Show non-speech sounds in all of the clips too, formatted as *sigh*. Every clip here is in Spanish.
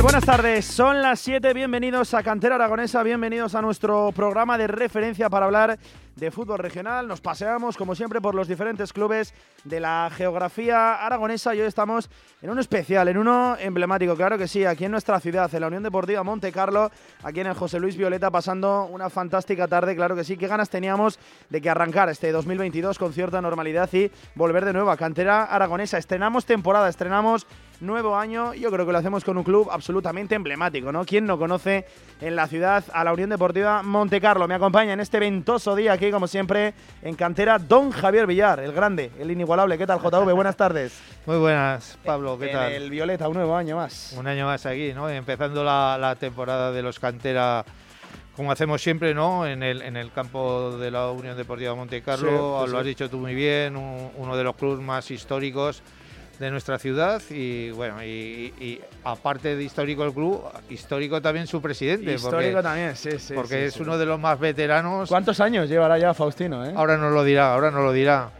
Buenas tardes. Son las 7. Bienvenidos a Cantera Aragonesa. Bienvenidos a nuestro programa de referencia para hablar de fútbol regional. Nos paseamos, como siempre, por los diferentes clubes de la geografía aragonesa y hoy estamos en uno especial, en uno emblemático, claro que sí, aquí en nuestra ciudad, en la Unión Deportiva Monte Carlo, aquí en el José Luis Violeta, pasando una fantástica tarde, claro que sí. Qué ganas teníamos de que arrancara este 2022 con cierta normalidad y volver de nuevo a Cantera Aragonesa. Estrenamos temporada, estrenamos nuevo año. Yo creo que lo hacemos con un club absolutamente emblemático, ¿no? ¿Quién no conoce en la ciudad a la Unión Deportiva Monte Carlo? Me acompaña en este ventoso día aquí, como siempre, en cantera, don Javier Villar, el grande, el inigualable. ¿Qué tal, JV? Buenas tardes. Muy buenas, Pablo, ¿qué en tal? El Violeta, un nuevo año más. Un año más aquí, ¿no? Empezando la, la temporada de los cantera como hacemos siempre, ¿no? En el, en el campo de la Unión Deportiva Monte Carlo, Sí, pues lo has sí. dicho tú muy bien, un- uno de los clubes más históricos de nuestra ciudad y bueno, y, y aparte de histórico el club, histórico también su presidente, Histórico porque, también, sí, sí. porque sí, es sí. uno de los más veteranos. ¿Cuántos años llevará ya Faustino, eh? Ahora nos lo dirá, ahora nos lo dirá.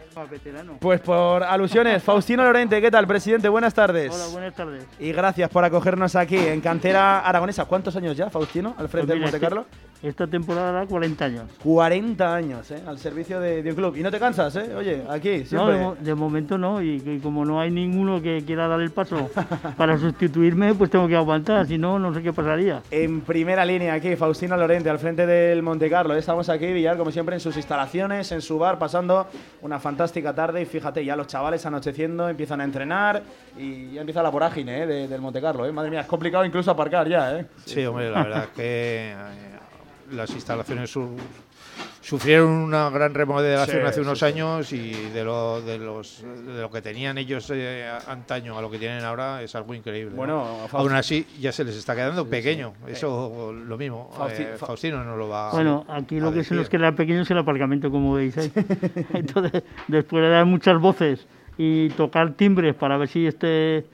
Pues por alusiones, *laughs* Faustino Lorente, ¿qué tal, presidente? Buenas tardes. Hola, buenas tardes. Y gracias por acogernos aquí en Cantera Aragonesa. ¿Cuántos años ya, Faustino, al frente Pues del Monte Carlo? Esta temporada da 40 años. 40 años, ¿eh? Al servicio de, de un club. Y no te cansas, ¿eh? Oye, aquí, No, de, mo- de momento no, y, como no hay ninguno que quiera dar el paso para sustituirme, pues tengo que aguantar, si no, no sé qué pasaría. En primera línea aquí, Faustino Lorente, al frente del Monte Carlo. Estamos aquí, Villar, como siempre, en sus instalaciones, en su bar, pasando una fantástica tarde. Y fíjate, ya los chavales anocheciendo, empiezan a entrenar y ya empieza la vorágine ¿eh? de- del Monte Carlo. ¿eh? Madre mía, es complicado incluso aparcar ya, ¿eh? Sí, hombre, la verdad es que eh, las instalaciones su- sufrieron una gran remodelación Sí, hace unos sí. años y de lo, de, los, de lo que tenían ellos eh, antaño a lo que tienen ahora es algo increíble. ¿no? Bueno, Aún así ya se les está quedando pequeño. Eso lo mismo. Fausti- eh, Fa- Faustino no lo va Bueno, aquí a lo que se nos decir. queda pequeño es el aparcamiento, como veis. ¿eh? *laughs* Entonces, después de dar muchas voces y tocar timbres para ver si este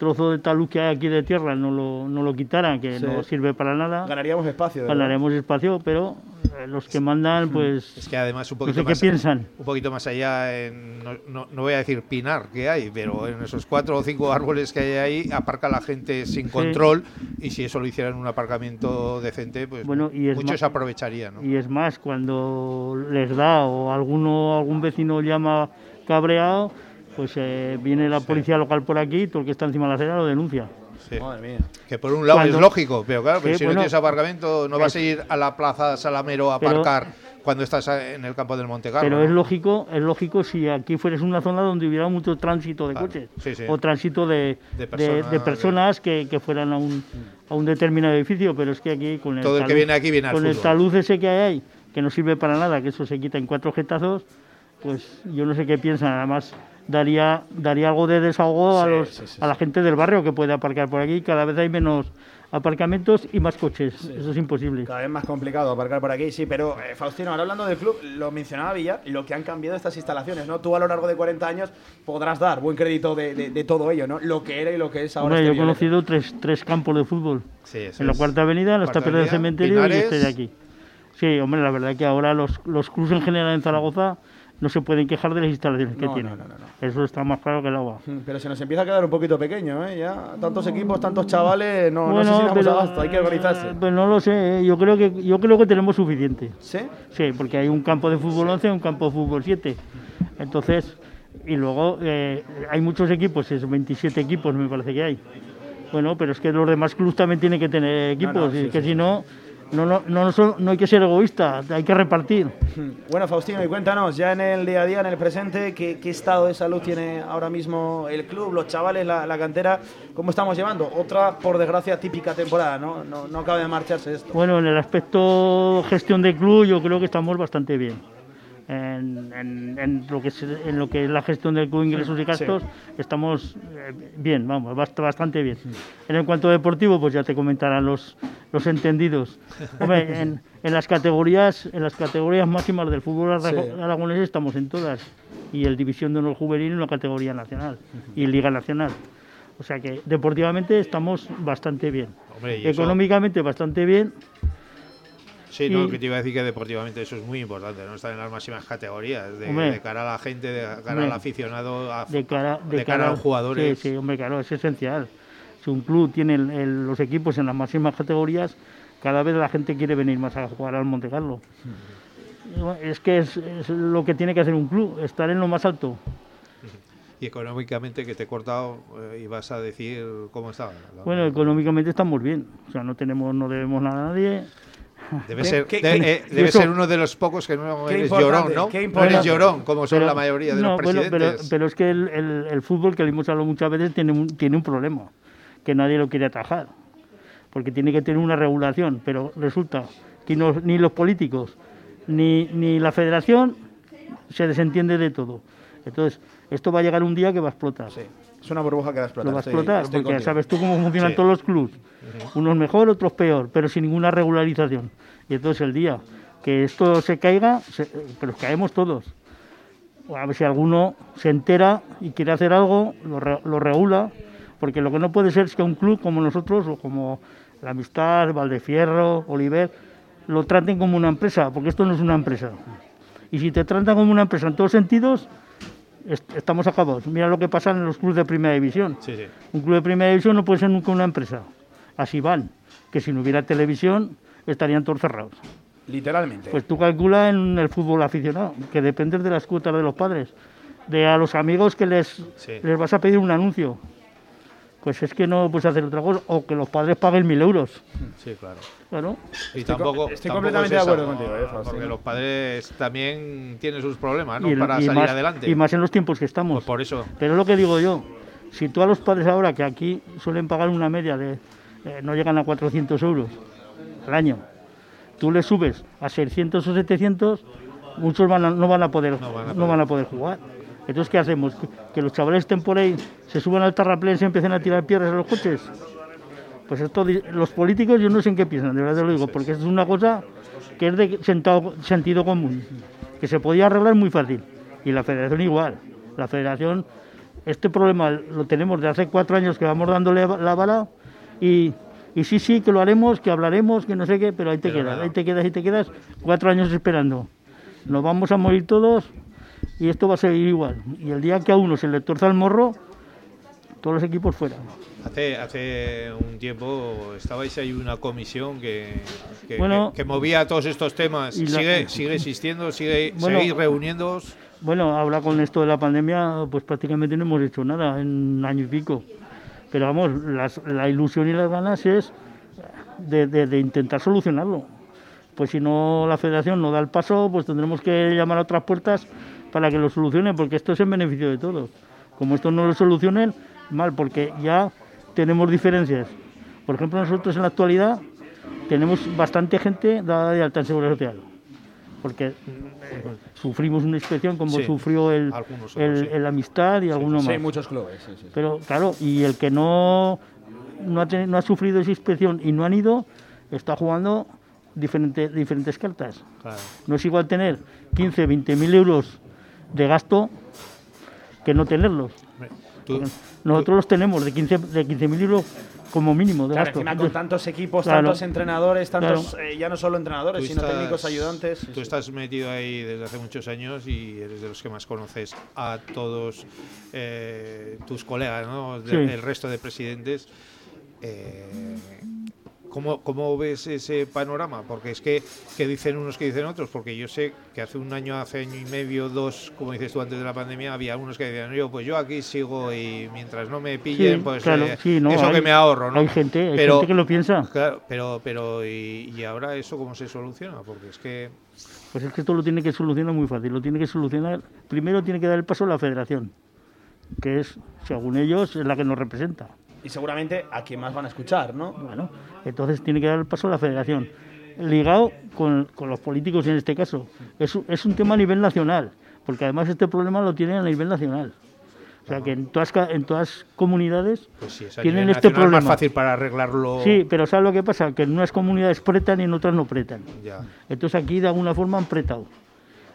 trozo de talud que hay aquí de tierra no lo, no lo quitaran, que Sí. no sirve para nada, Ganaríamos espacio. verdad. ganaremos espacio, pero eh, los que mandan, pues, Es que además un no poquito sé qué más piensan. un poquito más allá, en, no, no- no voy a decir pinar que hay, pero en esos cuatro o cinco árboles que hay ahí, aparca la gente sin control y si eso lo hicieran un aparcamiento decente, pues Bueno, y muchos aprovecharían. ¿no? Y es más, cuando les da o alguno, algún vecino llama cabreado, pues eh, viene la policía local por aquí y todo el que está encima de la acera lo denuncia. Sí. Madre mía. Que por un lado Cuando- es lógico, pero claro, pero Sí, si bueno, no tienes aparcamiento, no vas a ir a la plaza Salamero a Pero- aparcar cuando estás en el campo del Monte Carlo. Pero ¿no? es lógico, es lógico si aquí fueras una zona donde hubiera mucho tránsito de Claro, coches sí, sí. o tránsito de, De de- personas, de personas que, que fueran a un, a un determinado edificio, pero es que aquí con el Todo el que viene aquí viene al con el talud ese que hay ahí, que no sirve para nada, que eso se quita en cuatro jetazos, pues yo no sé qué piensan, además daría daría algo de desahogo a Sí, los sí, sí, a la gente del barrio que puede aparcar por aquí, cada vez hay menos aparcamientos y más coches, eso es imposible. Cada vez más complicado aparcar por aquí, sí, pero eh, Faustino, ahora hablando del club, lo mencionaba Villar, lo que han cambiado estas instalaciones, ¿no? Tú a lo largo de 40 años podrás dar buen crédito de, de- de todo ello, ¿no? Lo que era y lo que es ahora. Hombre, este yo he conocido tres, tres campos de fútbol. En la. Cuarta Avenida, en las Cuarta taperas del cementerio Pinares. y este de aquí. Sí, hombre, la verdad que ahora los, los clubs en general en Zaragoza no se pueden quejar de las instalaciones que No, tienen. no, no, no, Eso está más claro que el agua. Mm, Pero se nos empieza a quedar un poquito pequeño, ¿eh? Ya tantos equipos, tantos chavales, no, no Bueno, sé si abasto, hay que organizarse. eh, Pues no lo sé, eh, yo creo que yo creo que tenemos suficiente. ¿Sí? Sí, porque hay un campo de fútbol 11 y un campo de fútbol 7. Entonces, y luego eh, hay muchos equipos, es 27 equipos me parece que hay. Bueno, pero es que los demás clubes también tienen que tener equipos, no, y sí, que sí, si no, no, no, no, no hay que ser egoísta, hay que repartir. Bueno, Faustino, y cuéntanos, ya en el día a día, en el presente, ¿qué, qué estado de salud tiene ahora mismo el club, los chavales, la, la cantera? ¿Cómo estamos llevando? Otra, por desgracia, típica temporada, ¿no? No, no acaba de marcharse esto. Bueno, en el aspecto gestión de club yo creo que estamos bastante bien. En, en- en lo que es, en lo que es la gestión club, ingresos y gastos, estamos eh, bien, vamos, bast- bastante bien. En el cuanto deportivo, pues ya te comentarán los, los entendidos. Hombre, *laughs* en, en las categorías, en las categorías máximas del fútbol ara- Sí. aragonés estamos en todas. Y el División de Honor Juvenil en la categoría nacional y Liga Nacional. O sea que deportivamente estamos bastante bien. Hombre, Económicamente bastante bien. Sí, no, y- que te iba a decir que deportivamente eso es muy importante, no estar en las máximas categorías, de, Hombre. de cara a la gente, de cara Hombre. al aficionado, a, de cara, de de cara a los jugadores. Sí, sí, hombre, claro, es esencial. Si un club tiene el- el- los equipos en las máximas categorías, cada vez la gente quiere venir más a jugar al Monte Carlo. Es que es, es lo que tiene que hacer un club, estar en lo más alto. Y económicamente, que te he cortado eh, y vas a decir cómo está. ¿no? Bueno, económicamente estamos bien, o sea, no tenemos, no debemos nada a nadie. *laughs* debe ¿Qué- ser, qué- de- qué- eh, debe eso- ser uno de los pocos que no eres importante, llorón, ¿no? No eres llorón, como son Pero- la mayoría de no, los bueno, presidentes. pero, pero es que el, el- el fútbol, que lo hemos hablado muchas veces, tiene un, tiene un problema, que nadie lo quiere atajar, porque tiene que tener una regulación, pero resulta que no- ni los políticos ni, ni la federación se desentiende de todo. Entonces, esto va a llegar un día que va a explotar. Sí. Es una burbuja que va a explotar. Lo va a estoy- explotar, estoy porque contigo. sabes tú cómo funcionan Sí. todos los clubes. Unos mejor, otros peor, pero sin ninguna regularización. Y entonces el día que esto se caiga, se- pero caemos todos. A ver si alguno se entera y quiere hacer algo, lo, re- lo regula, porque lo que no puede ser es que un club como nosotros, o como la Amistad, Valdefierro, Oliver, lo traten como una empresa, porque esto no es una empresa. Y si te tratan como una empresa en todos sentidos, est- estamos acabados. Mira lo que pasa en los clubes de primera división. Sí, sí. Un club de primera división no puede ser nunca una empresa. Así van. Que si no hubiera televisión estarían todos cerrados. Literalmente. Pues tú calcula en el fútbol aficionado, que depende de las cuotas de los padres. De a los amigos que les, Sí. les vas a pedir un anuncio. Pues es que no puedes hacer otra cosa. O que los padres paguen mil euros. Sí, claro. Claro. Y Estoy tampoco, co- estoy tampoco completamente es de acuerdo esa, contigo, eh, porque los padres también tienen sus problemas, ¿no? Y el- Para y salir más, adelante. Y más en los tiempos que estamos. Pues por eso. Pero es lo que digo yo, si tú a los padres ahora, que aquí suelen pagar una media de, eh, no llegan a 400 euros al año, tú les subes a 600 o 700, muchos van a- no, van a poder, No van a a poder jugar. Entonces, ¿qué hacemos? ¿Que, los chavales estén por ahí, se suban al terraplén y se empiecen a tirar piedras a los coches? Pues esto, los políticos yo no sé en qué piensan, de verdad te lo digo, porque es una cosa que es de sentado- sentido común, que se podía arreglar muy fácil. Y la federación igual. La federación, este problema lo tenemos de hace cuatro años que vamos dándole la bala y, y sí, sí, que lo haremos, que hablaremos, que no sé qué, pero ahí te Pero quedas, nada. ahí te quedas, ahí te quedas, cuatro años esperando. Nos vamos a morir todos y esto va a seguir igual. Y el día que a uno se le torza el morro, todos los equipos fuera. Hace, hace un tiempo estabais ahí una comisión que, que, Bueno, que- que movía todos estos temas. y la- ¿Sigue, sigue existiendo? ¿Sigue, Bueno, ¿Seguís reuniéndoos? Bueno, ahora con esto de la pandemia, pues prácticamente no hemos hecho nada en un año y pico. Pero vamos, las- la ilusión y las ganas es de, de- de intentar solucionarlo. Pues si no la federación no da el paso, pues tendremos que llamar a otras puertas para que lo solucionen, porque esto es en beneficio de todos. Como esto no lo solucionen, mal, porque ya tenemos diferencias. Por ejemplo, nosotros en la actualidad tenemos bastante gente dada de alta en seguridad social porque eh, sufrimos una inspección como Sí, sufrió el, algunos el, sí. el Amistad y alguno Sí, más. hay muchos clubes. sí, sí. Pero claro, y el que no, no, ha, no ha sufrido esa inspección y no han ido, está jugando diferente, diferentes cartas. Claro. No es igual tener 15, 20 mil euros de gasto que no tenerlos. Tú- Nosotros los tenemos de 15 de 15.000 euros como mínimo de Claro, gasto. encima con tantos equipos, Claro. tantos entrenadores, tantos, eh, ya no solo entrenadores, tú sino estás- técnicos ayudantes. Tú estás metido ahí desde hace muchos años y eres de los que más conoces a todos eh, tus colegas, ¿no? De- Sí. el resto de presidentes. Eh, ¿cómo, ¿Cómo ves ese panorama? Porque es que, que dicen unos que dicen otros, porque yo sé que hace un año, hace año y medio, dos, como dices tú antes de la pandemia, había unos que decían, yo pues yo aquí sigo y mientras no me pillen, Sí, pues claro, eh, sí, no, eso hay- que me ahorro, ¿no? Hay gente, hay Pero- gente que lo piensa. Claro, pero, pero ¿y, y ahora eso cómo se soluciona? Porque es que Pues es que esto lo tiene que solucionar muy fácil. Lo tiene que solucionar. Primero tiene que dar el paso a la federación, que es, según ellos, es la que nos representa. Y seguramente a quien más van a escuchar, ¿no? Bueno, entonces tiene que dar el paso a la federación. Ligado con, con los políticos en este caso. Es, un- es un tema a nivel nacional, porque además este problema lo tienen a nivel nacional. O sea que en todas, ca- en todas comunidades pues sí, es tienen este problema. más fácil para arreglarlo. Sí, pero ¿sabes lo que pasa? Que en unas comunidades pretan y en otras no pretan. Ya. Entonces aquí de alguna forma han pretado.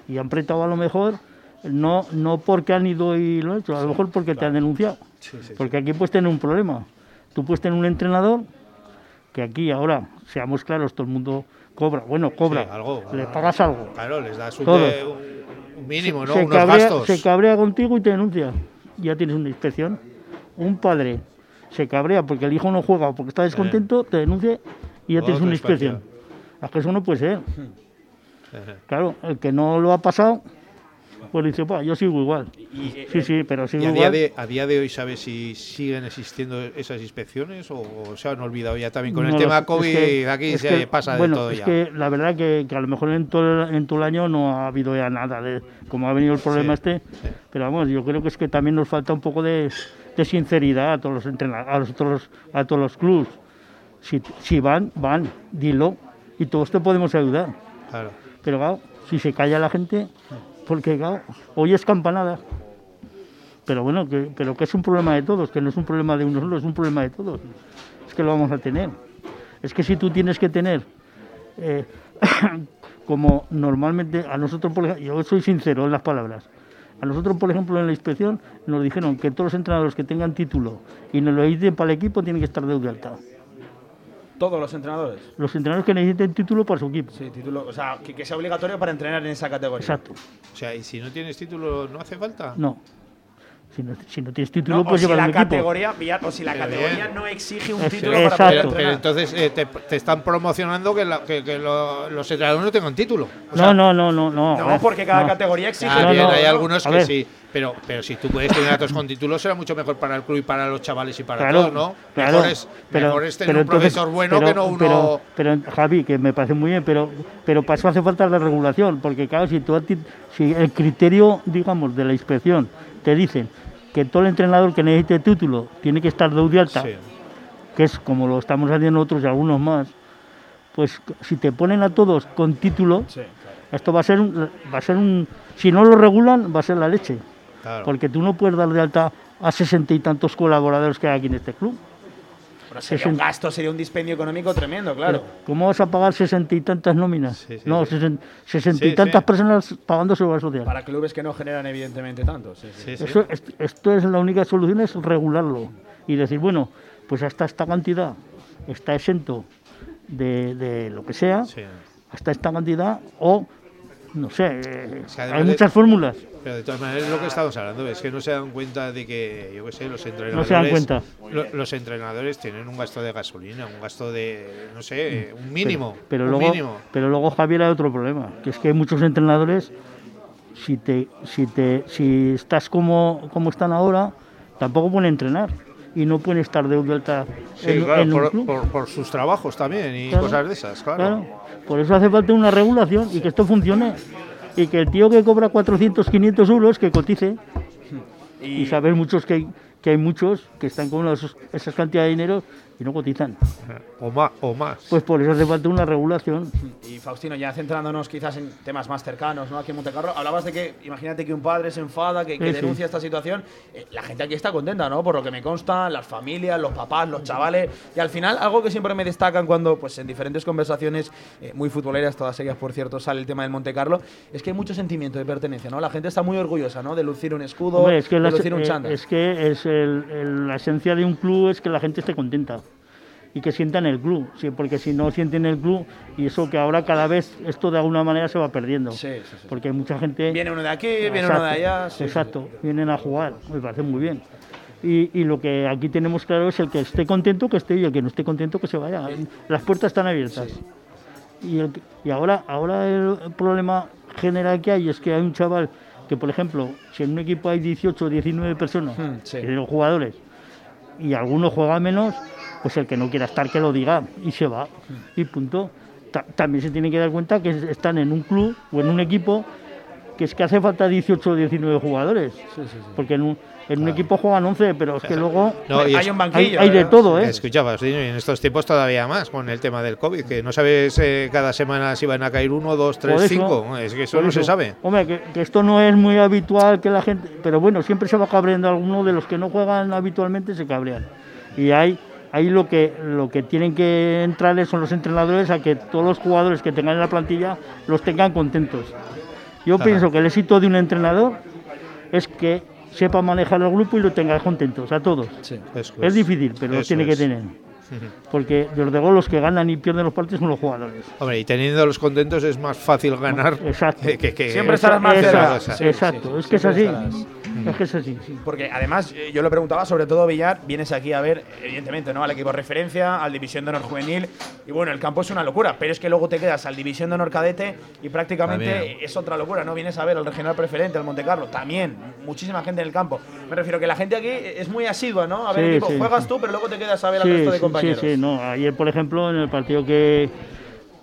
Y han pretado a lo mejor no, no porque han ido y lo han hecho, a lo mejor porque te han denunciado. Porque aquí puedes tener un problema. Tú puedes tener un entrenador que aquí ahora, seamos claros, todo el mundo cobra. Bueno, cobra. Algo. Le pagas algo. Claro, les das un, un- mínimo, ¿no? se, Unos cabrea, gastos. se cabrea contigo y te denuncia. Ya tienes una inspección. Un padre se cabrea porque el hijo no juega o porque está descontento, te denuncia y ya tienes una inspección. Es que eso no puede ser. *laughs* Claro, el que no lo ha pasado, pues dice, "Pa, yo sigo igual. Sí, sí, pero sigo ¿Y a día, igual. de, a día de hoy sabes si siguen existiendo esas inspecciones o, o se han olvidado ya también con el tema es COVID? que- aquí se que, pasa bueno, de todo es ya. que la verdad que, que a lo mejor en todo, el- en todo el año no ha habido ya nada, de, como ha venido el problema Sí, este, pero vamos, yo creo que es que también nos falta un poco de, de sinceridad a todos los entrenadores, a, los otros- a todos los clubs. Si, si van, van, dilo, y todos te podemos ayudar. Claro. Pero claro, si se calla la gente, porque claro, hoy es campanada. Pero bueno, que, pero que es un problema de todos, que no es un problema de uno solo, es un problema de todos. Es que lo vamos a tener. Es que si tú tienes que tener, eh, *coughs* como normalmente a nosotros, por ejemplo, yo soy sincero en las palabras, a nosotros, por ejemplo, en la inspección nos dijeron que todos los entrenadores que tengan título y nos lo necesiten para el equipo tienen que estar de alta. Todos los entrenadores. Los entrenadores que necesiten título para su equipo. Sí, título, o sea, que, que sea obligatorio para entrenar en esa categoría. Exacto. O sea, y si no tienes título, ¿no hace falta? No. Si no, si no tienes título, No, o puedes si llevar la un equipo. categoría, o si la Pero categoría bien. no exige un título para poder Pero, pero entonces eh, te, te están promocionando que, la- que- que lo- los entrenadores no tengan título. O No, sea, no, no, no, no. ver, porque cada no. categoría exige. Ah, No, bien, no, hay no. algunos que ver. sí. Pero, pero si tú puedes tener datos con título, será mucho mejor para el club y para los chavales y para Claro, todos, ¿no? claro, mejor, es, mejor es tener un entonces- profesor bueno pero- que no uno. Pero, pero, Javi, que me parece muy bien, pero, pero para eso hace falta la regulación, porque claro, si, tú, si el criterio, digamos, de la inspección te dicen que todo el entrenador que necesite título tiene que estar de alta, Sí. que es como lo estamos haciendo otros y algunos más, pues si te ponen a todos con título, Sí, claro. esto va a ser un, va a ser un, si no lo regulan, va a ser la leche. Claro. Porque tú no puedes dar de alta a sesenta y tantos colaboradores que hay aquí en este club. Pero sería un gasto, sería un dispendio económico tremendo, claro. Pero, ¿Cómo vas a pagar sesenta y tantas nóminas? Sí, sí, no, sesen- sesenta y tantas personas pagando seguridad social. Para clubes que no generan evidentemente tanto. Eso, es- esto es la única solución, es regularlo. Y decir, bueno, pues hasta esta cantidad está exento de, de lo que sea, hasta esta cantidad, o no sé, eh, hay de- muchas fórmulas. Pero de todas maneras lo que estamos hablando, es que no se dan cuenta de que, yo qué sé, los entrenadores... dan cuenta. lo- los entrenadores tienen un gasto de gasolina, un gasto de, no sé, un mínimo. Pero un luego, mínimo. pero luego Javier hay otro problema, que es que hay muchos entrenadores, si te, si te, si estás como, como están ahora, tampoco pueden entrenar y no pueden estar de alta Sí, en, claro, en un por, club. por- por sus trabajos también y Claro, cosas de esas, claro. Claro, por eso hace falta una regulación y que esto funcione. Y que el tío que cobra 400, 500 euros, que cotice. Y, saber muchos que hay, que hay muchos que están con esas cantidades de dinero y no cotizan. O más, o más. Pues por eso hace falta una regulación. Y Faustino, ya centrándonos quizás en temas más cercanos, ¿no? Aquí en Montecarlo, hablabas de que, imagínate que un padre se enfada, que, que Sí, sí. denuncia esta situación. Eh, la gente aquí está contenta, ¿no? Por lo que me consta, las familias, los papás, los chavales. Y al final, algo que siempre me destacan cuando, pues en diferentes conversaciones, eh, muy futboleras, todas ellas, por cierto, sale el tema del Montecarlo, es que hay mucho sentimiento de pertenencia, ¿no? La gente está muy orgullosa, ¿no? De lucir un escudo, Hombre, es que, de la, lucir un eh, chándal. es, que es el- el- la esencia de un club es que la gente esté contenta y que sientan el club, sí, porque si no sienten el club y eso que ahora cada vez esto de alguna manera se va perdiendo, Sí, sí, porque hay mucha gente Viene uno de aquí, viene uno de allá. exacto, vienen a jugar, me parece muy bien. Y, y lo que aquí tenemos claro es el que esté contento que esté y el que no esté contento que se vaya. Las puertas están abiertas. Y, el y ahora, ahora el problema general que hay es que hay un chaval que, por ejemplo, si en un equipo hay 18 o 19 personas, Hmm, que son jugadores, y alguno juega menos, pues el que no quiera estar que lo diga y se va. Y punto. Ta- también se tiene que dar cuenta que están en un club o en un equipo que es que hace falta 18 o 19 jugadores. Porque en un, en un equipo juegan 11, pero es que *laughs* luego No, hay es- un banquillo. hay, hay de todo, ¿eh? Escuchaba, sí, y en estos tiempos todavía más con el tema del COVID, que no sabes eh, cada semana si van a caer uno, dos, tres, eso- cinco. Es que eso no eso, se sabe. Hombre, que, que esto no es muy habitual que la gente. Pero bueno, siempre se va cabreando alguno de los que no juegan habitualmente, se cabrean. Y hay. Ahí lo que, lo que tienen que entrar son los entrenadores a que todos los jugadores que tengan en la plantilla los tengan contentos. Yo pienso que el éxito de un entrenador es que sepa manejar el grupo y lo tenga contentos a todos. Sí. Eso Es difícil, pero lo Eso tiene que es. tener. Porque desde luego los que ganan y pierden los partidos son los jugadores. Hombre, y teniéndolos contentos es más fácil ganar Exacto. que, que- que- Siempre estarás más cerca. esa- Sí, exacto, sí, es que es así. estarás. Es que es así, sí. Porque además, eh, yo lo preguntaba, sobre todo Villar, vienes aquí a ver, evidentemente, ¿no? Al equipo referencia, al División de Honor Juvenil. Y bueno, el campo es una locura, pero es que luego te quedas al División de Honor Cadete y prácticamente También. es otra locura, ¿no? Vienes a ver al regional preferente, al Monte Carlo, también, muchísima gente en el campo. Me refiero que la gente aquí es muy asidua, ¿no? A ver, Sí, equipo, sí, juegas sí. tú, pero luego te quedas a ver al Sí, resto de sí, compañeros. Sí, sí, no. Ayer, por ejemplo, en el partido que,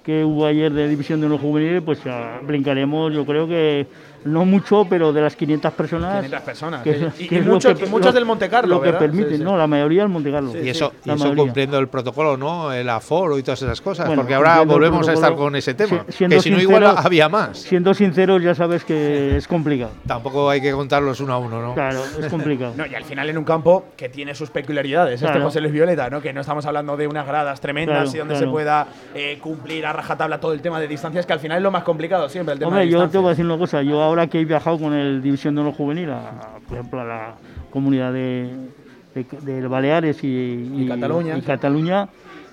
que hubo ayer de División de Honor Juvenil, pues ya brincaremos, yo creo que no mucho, pero de las 500 personas. 500 personas. que sí. es- Y, que y muchos- que- muchos lo- del Monte Carlo, Lo que ¿verdad? permiten, Sí, sí. no, la mayoría del Monte Carlo. Y eso, y eso cumpliendo el protocolo, ¿no? El aforo y todas esas cosas. Bueno, porque ahora volvemos a estar con ese tema. si- que si no, igual había más. Siendo sinceros, ya sabes que es complicado. Tampoco hay que contarlos uno a uno, ¿no? Claro, es complicado. *laughs* No, y al final en un campo que tiene sus peculiaridades, este Claro. José Luis Violeta, ¿no? Que no estamos hablando de unas gradas tremendas Claro, y donde claro. se pueda eh, cumplir a rajatabla todo el tema de distancias, que al final es lo más complicado siempre, el tema Hombre, de yo te voy a decir una cosa. Yo ahora que he viajado con el División de Honor Juvenil, a, por ejemplo, a la comunidad de, de, de Baleares y, y- Cataluña. y Cataluña,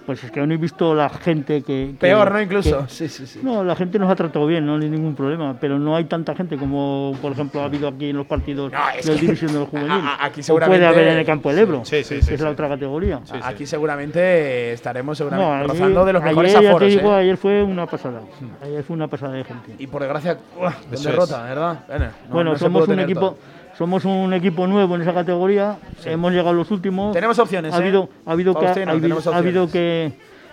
pues es que no he visto la gente que... que- Peor, ¿no? Incluso. que- sí, sí, sí. no, la gente nos ha tratado bien, no hay ningún problema, pero no hay tanta gente como, por ejemplo, ha habido aquí en los partidos No, del que División de Honor Juvenil. aquí o seguramente- puede haber en el campo del Ebro, Sí, sí, que sí, es la sí. otra categoría. Sí, sí. Aquí seguramente estaremos No, seguramente allí- rozando de los mejores ayer, te digo, ¿eh? ayer fue una pasada. Ayer fue una pasada de gente. Y por desgracia, Eso derrota, ¿verdad? Bueno, no- no somos un equipo, todo. Somos un equipo nuevo en esa categoría. Hemos llegado a los últimos. Tenemos opciones, ha ¿eh? habido, ha habido que, ha habido- ha que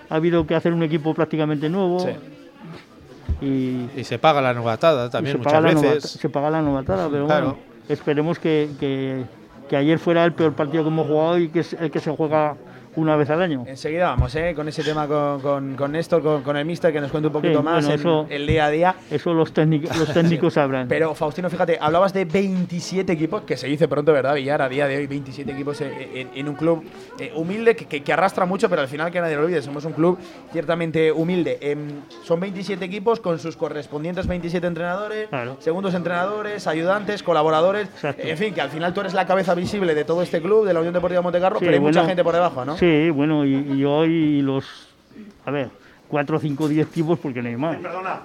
ha habido que hacer un equipo prácticamente nuevo. Sí. Y, Y se paga la novatada también se muchas novata- veces. se paga la novatada, pero Claro. bueno, esperemos que, que- que ayer fuera el peor partido que hemos jugado y que es el que se juega una vez al año. Enseguida vamos, ¿eh? Con ese tema con, con, con Néstor, con, con el mister, que nos cuente un poquito Sí, más bueno, en eso- el día a día. Eso los *laughs* técnicos, los técnicos sabrán. Pero Faustino, fíjate, hablabas de 27 equipos, que se dice pronto, ¿verdad, Villar? A día de hoy, 27 equipos en, en- en un club eh, humilde que, que- que arrastra mucho, pero al final que nadie lo olvide, somos un club ciertamente humilde. Em, son 27 equipos con sus correspondientes 27 entrenadores, Claro. segundos entrenadores, ayudantes, colaboradores. Exacto. En fin, que al final tú eres la cabeza visible de todo este club, de la Unión Deportiva Montecarlo, Sí, pero hay mucha gente por debajo, ¿no? Sí, bueno, y, y yo y los. A ver, cuatro, cinco, diez tipos, porque no hay más.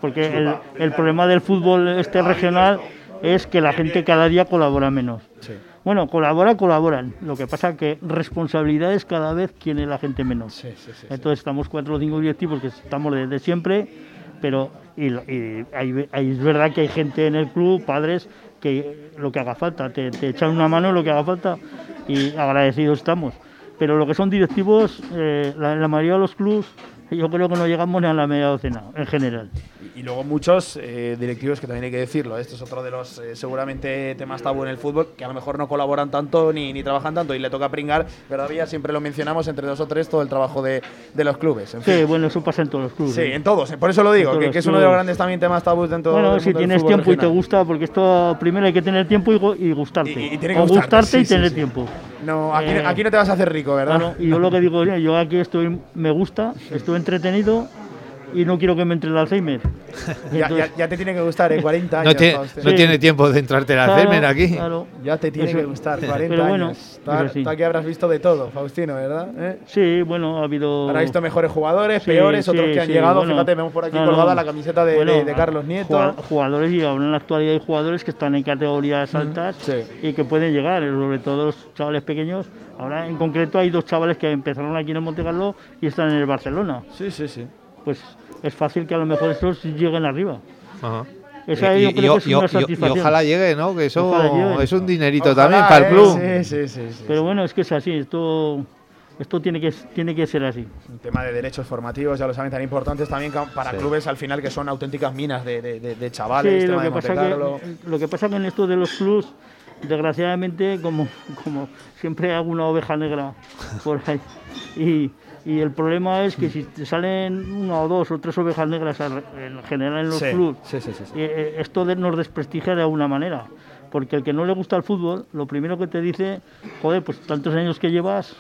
Porque el, el problema del fútbol este regional es que la gente cada día colabora menos. Bueno, colabora, colaboran. Lo que pasa que responsabilidades cada vez tiene la gente menos. Sí, sí, sí. Entonces estamos cuatro, cinco, diez tipos que estamos desde siempre, pero y, hay- hay- es verdad que hay gente en el club, padres, que lo que haga falta, te, te echan una mano en lo que haga falta y agradecidos estamos. Pero lo que son directivos, eh, la, mayoría de los clubes, *laughs* yo creo que no llegamos ni a la media docena, en general. Y, luego muchos eh, directivos que también hay que decirlo. Esto es otro de los eh, seguramente temas tabú en el fútbol, que a lo mejor no colaboran tanto ni, ni trabajan tanto y le toca pringar, ¿verdad? Villa? siempre lo mencionamos entre dos o tres todo el trabajo de, de los clubes. En Sí, fin. bueno, eso pasa en todos los clubes. Sí, en todos, eh, por eso lo digo, que, es uno de los grandes también temas tabús dentro Bueno, del si mundo del tienes tiempo y te gusta, porque esto primero hay que tener tiempo y, gu- y gustarte. Y- y tiene que o gustarte, gustarte sí, y sí, tener sí. tiempo. No, aquí, Eh, aquí no te vas a hacer rico, ¿verdad? Claro, y yo lo que digo, yo aquí estoy, me gusta, estoy entretenido y no quiero que me entre el Alzheimer. *laughs* ya, Entonces, ya- ya te tiene que gustar, ¿eh? *laughs* 40 años. No, tiene, no Sí. tiene tiempo de entrarte el claro, Alzheimer aquí. claro. Ya te tiene Eso- que gustar, 40 pero bueno, años. Tú- aquí habrás visto de todo, Faustino, ¿verdad? ¿Eh? Sí, bueno, ha habido... Habrá visto mejores jugadores, Sí, peores, sí, otros que han llegado. bueno, Fíjate, vemos por aquí no, colgada no. la camiseta de, Bueno, de- de Carlos Nieto. jugad- Jugadores y ahora en la actualidad hay jugadores que están en categorías altas sí. y que pueden llegar, sobre todo los chavales pequeños. Ahora en concreto hay dos chavales que empezaron aquí en el Monte Carlo y están en el Barcelona. Sí, sí, sí. Pues es fácil que a lo mejor estos lleguen arriba. Ajá. Esa Y- yo y- creo y- que es y- una ojalá llegue, ¿no? Que eso es un dinerito Ojalá, también para el club. Sí, sí, sí. sí, Pero sí. bueno, es que es así, esto, esto tiene, que, tiene que ser así. Un tema de derechos formativos, ya lo saben, tan importantes también para clubes al final que son auténticas minas de, de- de- de chavales. Sí, lo que, de pasa que, lo que pasa que en esto de los clubs, desgraciadamente, como, como siempre hay alguna oveja negra por ahí. Y, y el problema es que si te salen una o dos o tres ovejas negras en general en los Sí, clubs, sí, eh, eh, esto nos desprestigia de alguna manera. Porque el que no le gusta el fútbol, lo primero que te dice, joder, pues tantos años que llevas,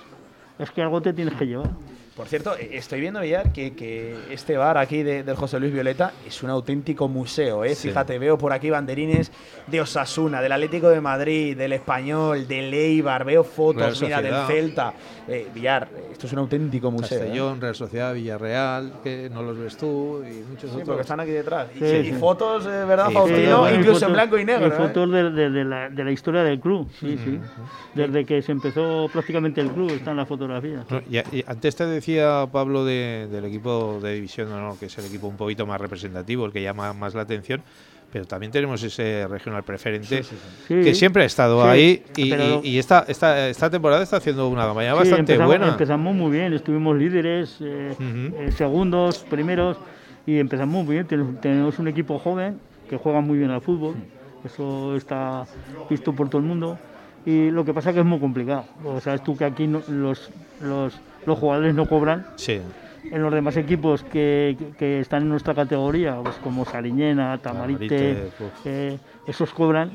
es que algo te tienes que llevar. Por cierto, eh, estoy viendo, Villar, que, que este bar aquí de- del José Luis Violeta es un auténtico museo. ¿eh? Sí. Fíjate, veo por aquí banderines de Osasuna, del Atlético de Madrid, del Español, del Eibar, veo Real fotos, mira, del. Celta. Eh, Villar, esto es un auténtico museo. ¿eh? Castellón, Real Sociedad, Villarreal, que no los ves tú y muchos Sí, otros. porque están aquí detrás. Y, Sí, y fotos, eh, ¿verdad, Y Faustino? fotos, y Incluso fotos- en blanco y negro. y ¿eh? fotos de, de- de la, de la historia del club, sí, sí. Desde que se empezó prácticamente el club están las fotografías. No, y- y antes te decía Pablo de- del equipo de división honor, que es el equipo un poquito más representativo, el que llama más la atención, pero también tenemos ese regional preferente Sí. que siempre ha estado Sí, ahí y, pero- y- y esta, esta, esta temporada está haciendo una campaña Sí, bastante empezamos, buena. Empezamos muy bien, estuvimos líderes, eh, Ujú. eh, segundos, primeros y empezamos muy bien. Ten- Tenemos un equipo joven que juega muy bien al fútbol, eso está visto por todo el mundo. Y lo que pasa es que es muy complicado. O sabes tú que aquí no- los, los, los jugadores no cobran. Sí, En los demás equipos que, que- que están en nuestra categoría, pues como Sariñena, Tamarite, eh, esos cobran,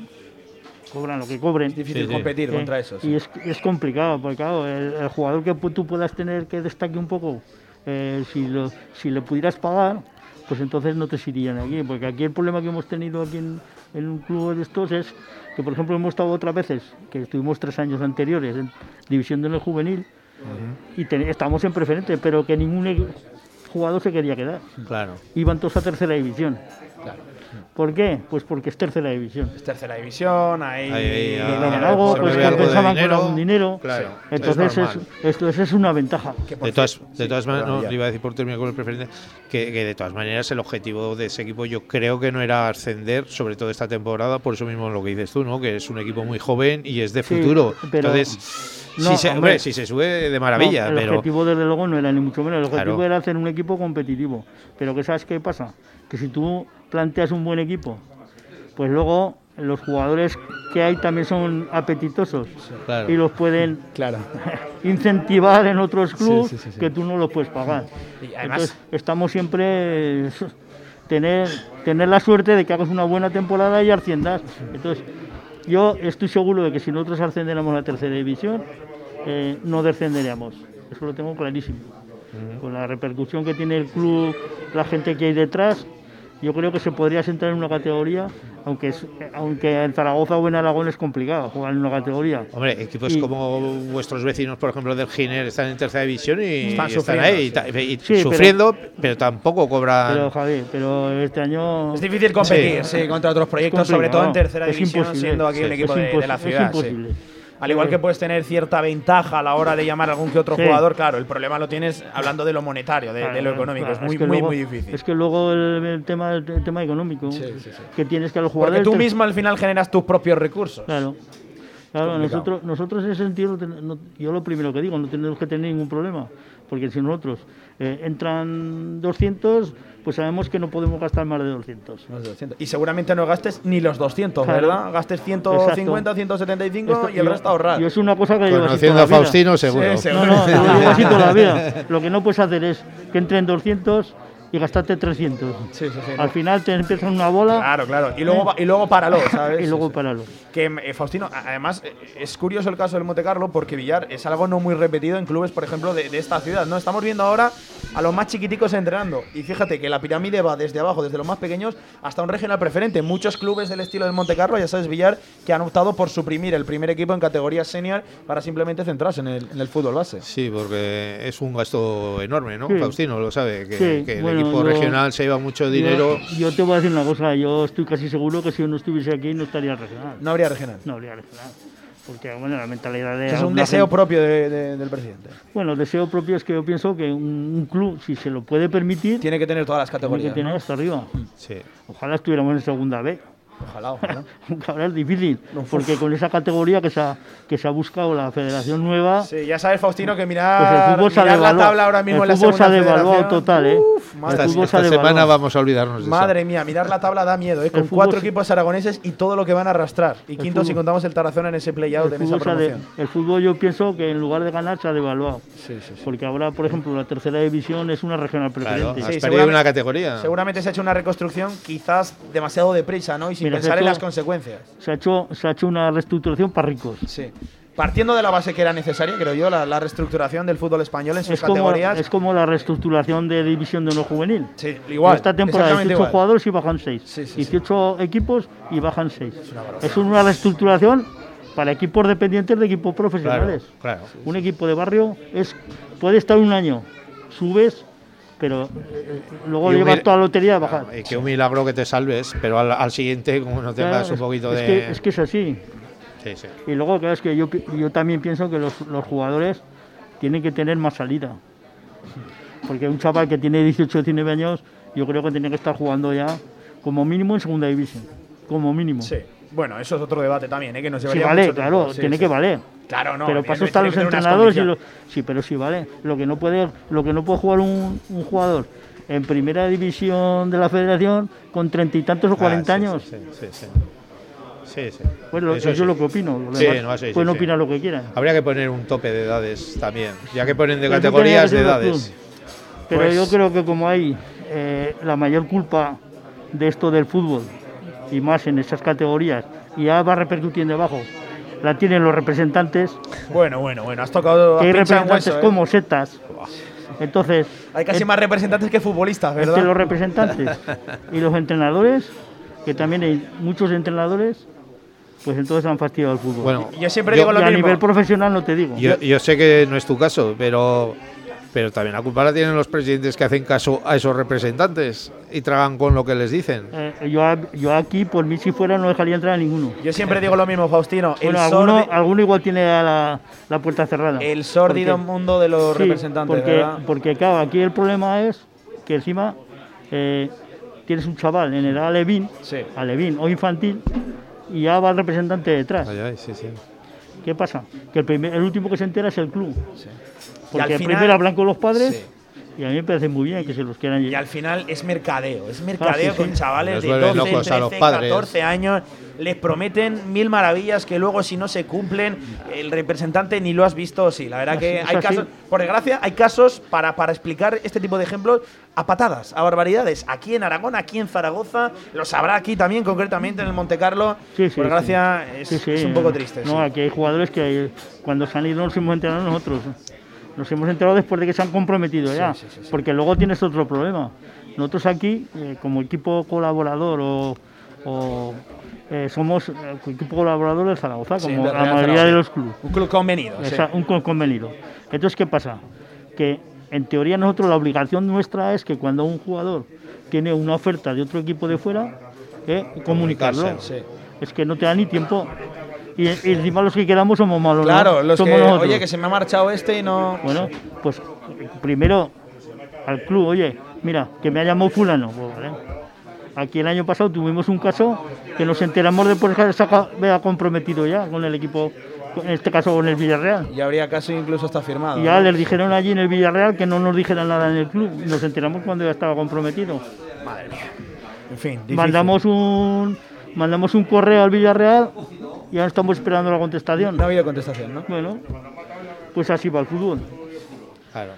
cobran lo que cobren. Es difícil Sí, competir Eh, contra eso. sí. Y es, es complicado, porque claro, el, el jugador que tú puedas tener que destaque un poco, eh, si, lo, si le pudieras pagar, pues entonces no te irían aquí. Porque aquí el problema que hemos tenido aquí en, en un club de estos es que, por ejemplo, hemos estado otras veces, que estuvimos tres años anteriores en División de Honor Juvenil, y te- estamos en preferente, pero que ningún jugador se quería quedar. claro. Iban todos a tercera división. ¿Por qué? Pues porque es tercera división. Es tercera división, ahí. Ahí, ah, ah, algo, pues mueve algo de compensaban con dinero. algún dinero. Claro, Entonces, es es, normal. esto es, es una ventaja. Que, De todas, de sí, todas maneras, no, iba a decir por terminar con el preferente, que, que de todas maneras el objetivo de ese equipo yo creo que no era ascender, sobre todo esta temporada, por eso mismo lo que dices tú, ¿no? que es un equipo muy joven y es de Sí, futuro. pero- Entonces, No, si, se, hombre. hombre, si se sube de maravilla, No, el pero objetivo desde luego no era ni mucho menos, el objetivo Claro. era hacer un equipo competitivo. Pero que sabes qué pasa, que si tú planteas un buen equipo, pues luego los jugadores que hay también son apetitosos Claro. y los pueden *laughs* Claro. *laughs* incentivar en otros clubes sí, sí, sí. que tú no los puedes pagar. Y además- Entonces, estamos siempre *laughs* tener tener la suerte de que hagas una buena temporada y asciendas. Entonces, yo estoy seguro de que si nosotros ascendiéramos a la tercera división, eh, no descenderíamos. Eso lo tengo clarísimo. Con la repercusión que tiene el club, la gente que hay detrás, yo creo que se podría sentar en una categoría, aunque es, aunque en Zaragoza o en Aragón es complicado jugar en una categoría. Hombre, equipos Y- como vuestros vecinos, por ejemplo, del Giner, están en tercera división y Están y sufriendo, ahí, y sí. ta- y Sí, pero- sufriendo, pero, tampoco cobran. Pero Javi, pero este año Es difícil competir, sí, Sí. contra otros proyectos, Es sobre todo en tercera Es división, siendo aquí Sí. un equipo Es de, la es ciudad. sí. imposible. Al igual que puedes tener cierta ventaja a la hora de llamar a algún que otro Sí. jugador, claro, el problema lo tienes hablando de lo monetario, de, de lo económico. claro, es muy, que muy, luego- muy difícil. Es que luego el, el tema, el tema económico, Sí, sí, sí. que tienes que a los Porque jugadores... tú te- mismo al final generas tus propios recursos. Claro. Claro, nosotros, nosotros en ese sentido, no- yo lo primero que digo, no tenemos que tener ningún problema, porque si nosotros eh, entran 200, pues sabemos que no podemos gastar más de 200. Los 200. Y seguramente no gastes ni los 200, Claro. ¿verdad? Gastes 150, 175 Esto- y el yo- resto ahorrar. Y es una cosa que Conociendo a. Faustino, seguro. Sí, No, no, lo llevo así toda la vida. Lo que no puedes hacer es que entren 200 y gastarte 300. Sí, sí, sí. Al final te empiezan una bola Claro, claro. Y luego, y luego páralo, *laughs* ¿sabes? y luego Sí, sí. páralo. Que eh, Faustino, además eh, es curioso el caso del Monte Carlo porque Villar es algo no muy repetido en clubes, por ejemplo, de, de esta ciudad. No estamos viendo ahora a los más chiquiticos entrenando y fíjate que la pirámide va desde abajo, desde los más pequeños hasta un regional preferente. Muchos clubes del estilo del Monte Carlo, ya sabes Villar, que han optado por suprimir el primer equipo en categoría senior para simplemente centrarse en el, en el fútbol base. Sí, porque es un gasto enorme, ¿no? Sí. Faustino lo sabe, que, Sí, que bueno, equipo yo- regional se lleva mucho dinero. Yo, yo te voy a decir una cosa, yo estoy casi seguro que si yo no estuviese aquí no estaría regional. No habría regional. No habría regional. Porque, bueno, la mentalidad de. Es un deseo gente- propio de- de- del presidente. Bueno, el deseo propio es que yo pienso que un, un club, si se lo puede permitir, Tiene que tener todas las tiene que categorías. tener hasta arriba. Sí. Ojalá estuviéramos en segunda B. Ojalá, ojalá. *laughs* Aunque ahora es difícil, *laughs* porque con esa categoría que se ha, que se ha buscado la federación nueva, Sí, ya sabes, Faustino, que pues mirar, el fútbol se ha mirar la devaluado. tabla ahora mismo el en la fútbol se ha segunda devaluado total, ¿eh? Uf, El madre, Esta, semana vamos a olvidarnos de eso. madre mía, mirar la tabla da miedo, ¿eh? Con El cuatro se- equipos aragoneses y todo lo que van a arrastrar. Y El quinto si fútbol- contamos el Tarazona en ese play-out, el en esa de- el fútbol yo pienso que en lugar de ganar se ha devaluado. Sí, sí, sí. Porque ahora, por ejemplo, la tercera división es una regional Claro, preferente. has Sí, perdido seguramente- una categoría. Seguramente se ha hecho una reconstrucción quizás demasiado deprisa, ¿no? Y sin Mira, pensar ha en hecho- las consecuencias. Se, ha hecho, se ha hecho una reestructuración para ricos. Sí. partiendo de la base que era necesaria, creo yo, la, la reestructuración del fútbol español en sus Es como, categorías. es como la reestructuración de división de no juvenil. Sí, igual. Esta temporada exactamente 18 igual. jugadores y bajan 6. Sí, sí, sí. 18 equipos y bajan 6. Es una reestructuración para equipos dependientes de equipos profesionales. claro. Un equipo de barrio es puede estar un año, subes, pero eh, luego Y un llevas toda la lotería a bajar. Y que un milagro que te salves, pero al, al siguiente, como no tengas Claro, un poquito es, de. que, es que es así. Sí, sí. Y luego, claro, es que yo, yo también pienso que los, los jugadores tienen que tener más salida. Porque un chaval que tiene 18 o 19 años, yo creo que tiene que estar jugando ya como mínimo en segunda división. Como mínimo. Sí. Bueno, eso es otro debate también, ¿eh? que nos Sí, llevaría vale, mucho claro. Sí, tiene sí. que valer. Claro, no. pero para eso están los entrenadores y los- sí, pero sí vale. Lo que no puede, lo que no puede jugar un, un jugador en primera división de la Federación con treinta y tantos o Ah, cuarenta sí, años. Sí, sí, sí. Sí, sí. Pues lo, Eso sí. es lo que opino. Los Sí, demás no, sí, sí, pueden sí. opinar lo que quieran. Habría que poner un tope de edades también, ya que ponen de eso categorías de edades. Pero Pues- yo creo que como hay eh, la mayor culpa de esto del fútbol y más en esas categorías y ya va repercutiendo abajo, la tienen los representantes, Bueno, bueno, bueno, has tocado. que hay representantes hueso, ¿eh? como setas. Entonces, Hay casi más representantes que futbolistas, entre ¿verdad? los representantes *laughs* y los entrenadores, que también hay muchos entrenadores, pues entonces han fastidiado el fútbol. Bueno, Yo siempre yo- digo lo y a mismo. nivel profesional no te digo. Yo, yo sé que no es tu caso, pero, pero también la culpa la tienen los presidentes que hacen caso a esos representantes y tragan con lo que les dicen. Eh, yo, a- yo aquí, por mí si fuera, no dejaría entrar a ninguno. Yo siempre digo lo mismo, Faustino. El, Bueno, alguno, sordi- alguno igual tiene la, la puerta cerrada. el sórdido Porque- mundo de los sí, representantes, porque, ¿verdad? porque claro, aquí el problema es que encima eh, tienes un chaval en edad alevín, Sí. alevín o infantil, y ya va el representante detrás. Ay, ay, sí, sí. ¿Qué pasa? Que el, primer- el último que se entera es el club. Porque al final- primero hablan con los padres Sí. y a mí me parece muy bien que se los quieran Y al final es mercadeo, es mercadeo Ah, sí, con sí. chavales Les de vuelven 12, locos 13, a los padres. 14 años. Les prometen mil maravillas que luego si no se cumplen, el representante ni lo has visto. Sí, la verdad Es- que es hay así. casos, por desgracia, hay casos para, para explicar este tipo de ejemplos a patadas, a barbaridades. Aquí en Aragón, aquí en Zaragoza, lo sabrá aquí también, concretamente en el Monte Carlo. Sí, sí, por desgracia, sí. es, Sí, sí. es un poco triste. No, sí. aquí hay jugadores que cuando se han ido nos hemos enterado nosotros. Nos hemos enterado después de que se han comprometido ya. sí, sí, sí. Porque luego tienes otro problema. Nosotros aquí, eh, como equipo colaborador o, o, eh, somos eh, equipo colaborador del Zaragoza, como la mayoría de los clubes. Un club convenido. Esa- un con- convenido. Entonces, ¿qué pasa? Que en teoría nosotros la obligación nuestra es que cuando un jugador tiene una oferta de otro equipo de fuera, eh, comunicarlo. Es que no te da ni tiempo. Y, y encima los que quedamos somos malos. Claro, los somos que, nosotros. oye, que se me ha marchado este y no. Bueno, pues primero al club, oye, mira, que me ha llamado fulano. Pues, vale. Aquí el año pasado tuvimos un caso que nos enteramos después que se ha vea comprometido ya con el equipo, en este caso con el Villarreal. Y habría caso incluso está firmado. Y ya ¿no? les dijeron allí en el Villarreal que no nos dijeran nada en el club. Nos enteramos cuando ya estaba comprometido. Madre mía. En fin, difícil. Mandamos un mandamos un correo al Villarreal y ahora estamos esperando la contestación. No ha habido contestación, ¿no? Bueno, pues así va el fútbol. Claro.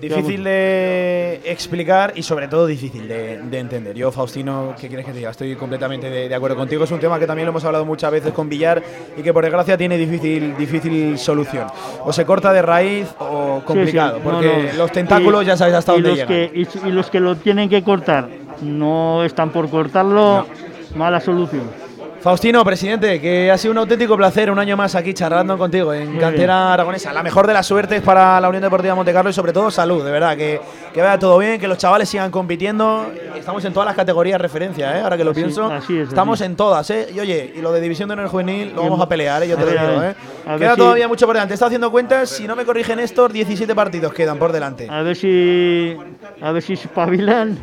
Difícil de explicar y sobre todo difícil de, de entender. Yo, Faustino, ¿qué quieres que te diga? Estoy completamente de, de acuerdo contigo. Es un tema que también lo hemos hablado muchas veces con Villar y que por desgracia tiene difícil, difícil solución. O se corta de raíz o complicado, Sí, sí, no, porque no. los tentáculos Y- ya sabes hasta y dónde los llegan. que, y, y los que lo tienen que cortar no están por cortarlo, mala solución. Faustino, presidente, que ha sido un auténtico placer un año más aquí charlando contigo en Muy Cantera Aragonesa. La mejor de las suertes para la Unión Deportiva Monte Carlo y sobre todo salud, de verdad, que, que vaya todo bien, que los chavales sigan compitiendo. Estamos en todas las categorías referencia, ¿eh? ahora que lo Así- pienso. así es, Estamos así. en todas, ¿eh? Y oye, y lo de División de Honor Juvenil lo vamos a pelear, ¿eh? yo te lo digo. ¿eh? Queda si- todavía mucho por delante. Está haciendo cuentas, si no me corrige Néstor, 17 partidos quedan por delante. A ver si a ver si espabilan.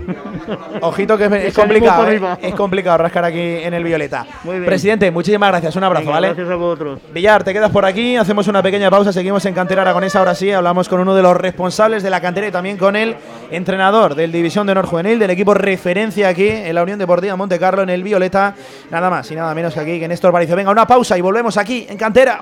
Ojito que es, *laughs* es complicado, ¿eh? es complicado rascar aquí en el Violeta. Muy bien. Presidente, muchísimas gracias, un abrazo, Venga, ¿vale? Gracias a vosotros. Villar, te quedas por aquí, hacemos una pequeña pausa, seguimos en Cantera Aragonesa, ahora sí, hablamos con uno de los responsables de la cantera y también con el entrenador del División de Honor Juvenil, del equipo referencia aquí en la Unión Deportiva Monte Carlo, en el Violeta, nada más y nada menos que aquí que Néstor Barizo. Venga, una pausa y volvemos aquí en Cantera.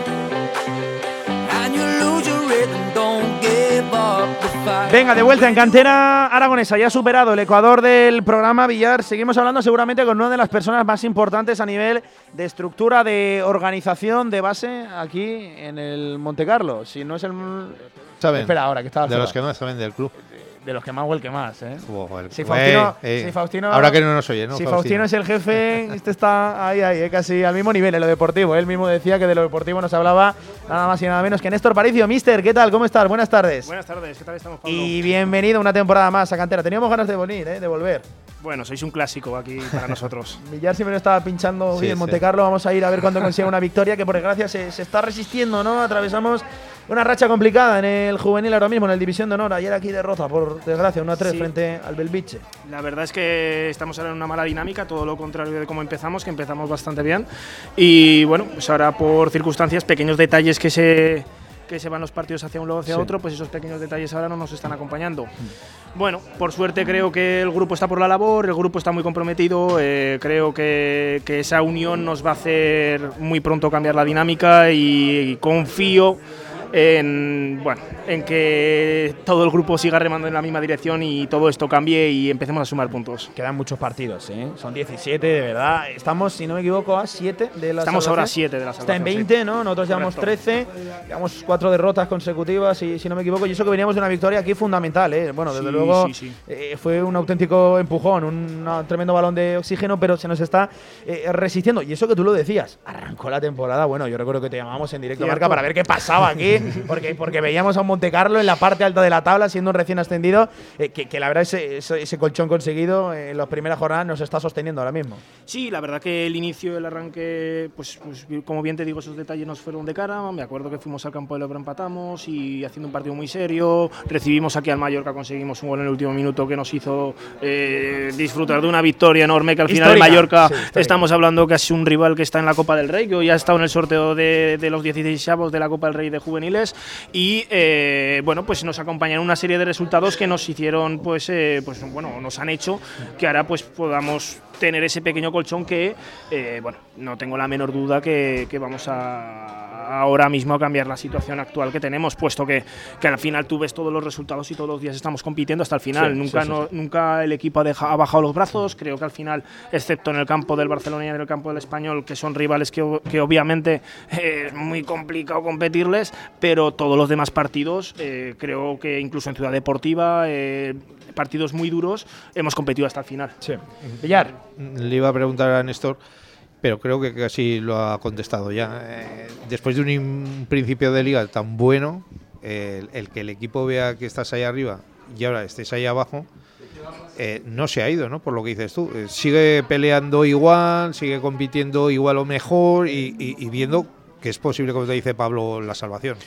Venga, de vuelta en cantera aragonesa. Ya ha superado el Ecuador del programa Villar. Seguimos hablando seguramente con una de las personas más importantes a nivel de estructura, de organización, de base aquí en el Monte Carlo. Si no es el. ¿Saben? Espera, ahora que estaba. De los que más saben del club. De los que más o el que más, ¿eh? Joder. Si Faustino, Eh, eh. si Faustino- Ahora que no nos oye, ¿no? si Faustino es el jefe, *laughs* este está ahí, ahí, eh, casi al mismo nivel en lo deportivo. Él mismo decía que de lo deportivo nos hablaba nada más y nada menos que Néstor Paricio. Mister, ¿qué tal? ¿Cómo estás? Buenas tardes. Buenas tardes, ¿qué tal estamos, Pablo? Y bienvenido una temporada más a Cantera. Teníamos ganas de venir, ¿eh? de volver. Bueno, sois un clásico aquí para nosotros. *laughs* Villar siempre lo estaba pinchando Sí, hoy en sí. Monte Carlo. Vamos a ir a ver cuándo consigue una victoria, que por desgracia se, se está resistiendo, ¿no? Atravesamos una racha complicada en el juvenil ahora mismo, en el División de Honor. Ayer aquí derrota, por desgracia, 1-3 Sí. frente al Belviche. La verdad es que estamos ahora en una mala dinámica, todo lo contrario de cómo empezamos, que empezamos bastante bien. Y bueno, pues ahora por circunstancias, pequeños detalles que se, que se van los partidos hacia un lado hacia Sí. otro, pues esos pequeños detalles ahora no nos están acompañando. Bueno, por suerte creo que el grupo está por la labor, el grupo está muy comprometido, eh, creo que, que esa unión nos va a hacer muy pronto cambiar la dinámica y, confío en, bueno, en que todo el grupo siga remando en la misma dirección y todo esto cambie y empecemos a sumar puntos. Quedan muchos partidos, ¿eh? Son 17, de verdad. Estamos, si no me equivoco, a 7 de la Estamos ahora a salvación. 7 de la Está en salvación, 20, sí. ¿no? Nosotros llevamos Correcto. 13, llevamos cuatro derrotas consecutivas, y, si no me equivoco. Y eso que veníamos de una victoria aquí fundamental, ¿eh? Bueno, desde Sí, luego sí, eh, fue un auténtico empujón, un un tremendo balón de oxígeno, pero se nos está eh, resistiendo. Y eso que tú lo decías, arrancó la temporada. Bueno, yo recuerdo que te llamamos en directo marca para ver qué pasaba aquí, *laughs* porque, porque veíamos a un Monte Carlo en la parte alta de la tabla, siendo un recién ascendido, eh, que, que la verdad ese, ese, ese colchón conseguido en las primeras jornadas nos está sosteniendo ahora mismo. Sí, la verdad que el inicio, el arranque, pues, pues, como bien te digo, esos detalles nos fueron de cara. Me acuerdo que fuimos al campo del Ebro, empatamos y haciendo un partido muy serio. Recibimos aquí al Mallorca, conseguimos un gol en el último minuto que nos hizo eh, disfrutar de una victoria enorme. Que al final el Mallorca, sí, estamos hablando que es un rival que está en la Copa del Rey, que hoy ha estado en el sorteo de, de los 16 avos de la Copa del Rey de Y eh, bueno, pues nos acompañaron una serie de resultados que nos hicieron, pues, eh, pues bueno, nos han hecho que ahora pues podamos tener ese pequeño colchón que, eh, bueno, no tengo la menor duda que, que vamos a ahora mismo a cambiar la situación actual que tenemos, puesto que, que al final tú ves todos los resultados y todos los días estamos compitiendo hasta el final. Sí, nunca, sí, sí, no- nunca el equipo ha, deja- ha bajado los brazos. Creo que al final, excepto en el campo del Barcelona y en el campo del Español, que son rivales que, obviamente eh, es muy complicado competirles, pero todos los demás partidos, eh, creo que incluso en Ciudad Deportiva, eh, partidos muy duros, hemos competido hasta el final. Sí. Villar. Le iba a preguntar a Néstor, pero creo que casi lo ha contestado ya. Eh, después de un in- principio de liga tan bueno, el, que el equipo vea que estás ahí arriba y ahora estés ahí abajo, eh, no se ha ido, ¿no? Por lo que dices tú. Eh, sigue peleando igual, sigue compitiendo igual o mejor y viendo que es posible, como te dice Pablo, la salvación.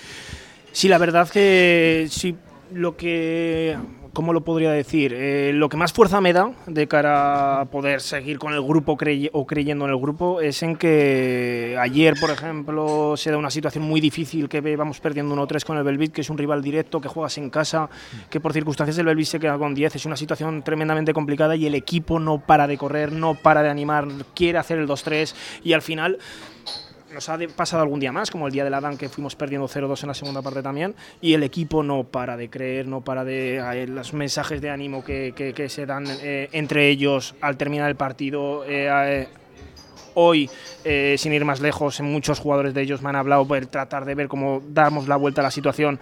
Sí, la verdad que sí, lo que, ¿cómo lo podría decir? Eh, lo que más fuerza me da de cara a poder seguir con el grupo o creyendo en el grupo es en que ayer, por ejemplo, se da una situación muy difícil que vamos perdiendo 1-3 con el Belvit, que es un rival directo, que juegas en casa, que por circunstancias el Belvit se queda con 10. Es una situación tremendamente complicada y el equipo no para de correr, no para de animar, quiere hacer el 2-3 y al final nos ha pasado algún día más, como el día de la Dan que fuimos perdiendo 0-2 en la segunda parte también, y el equipo no para de creer, no para de... los mensajes de ánimo que, se dan eh, entre ellos al terminar el partido... eh, eh, Hoy, sin ir más lejos, muchos jugadores de ellos me han hablado por tratar de ver cómo damos la vuelta a la situación.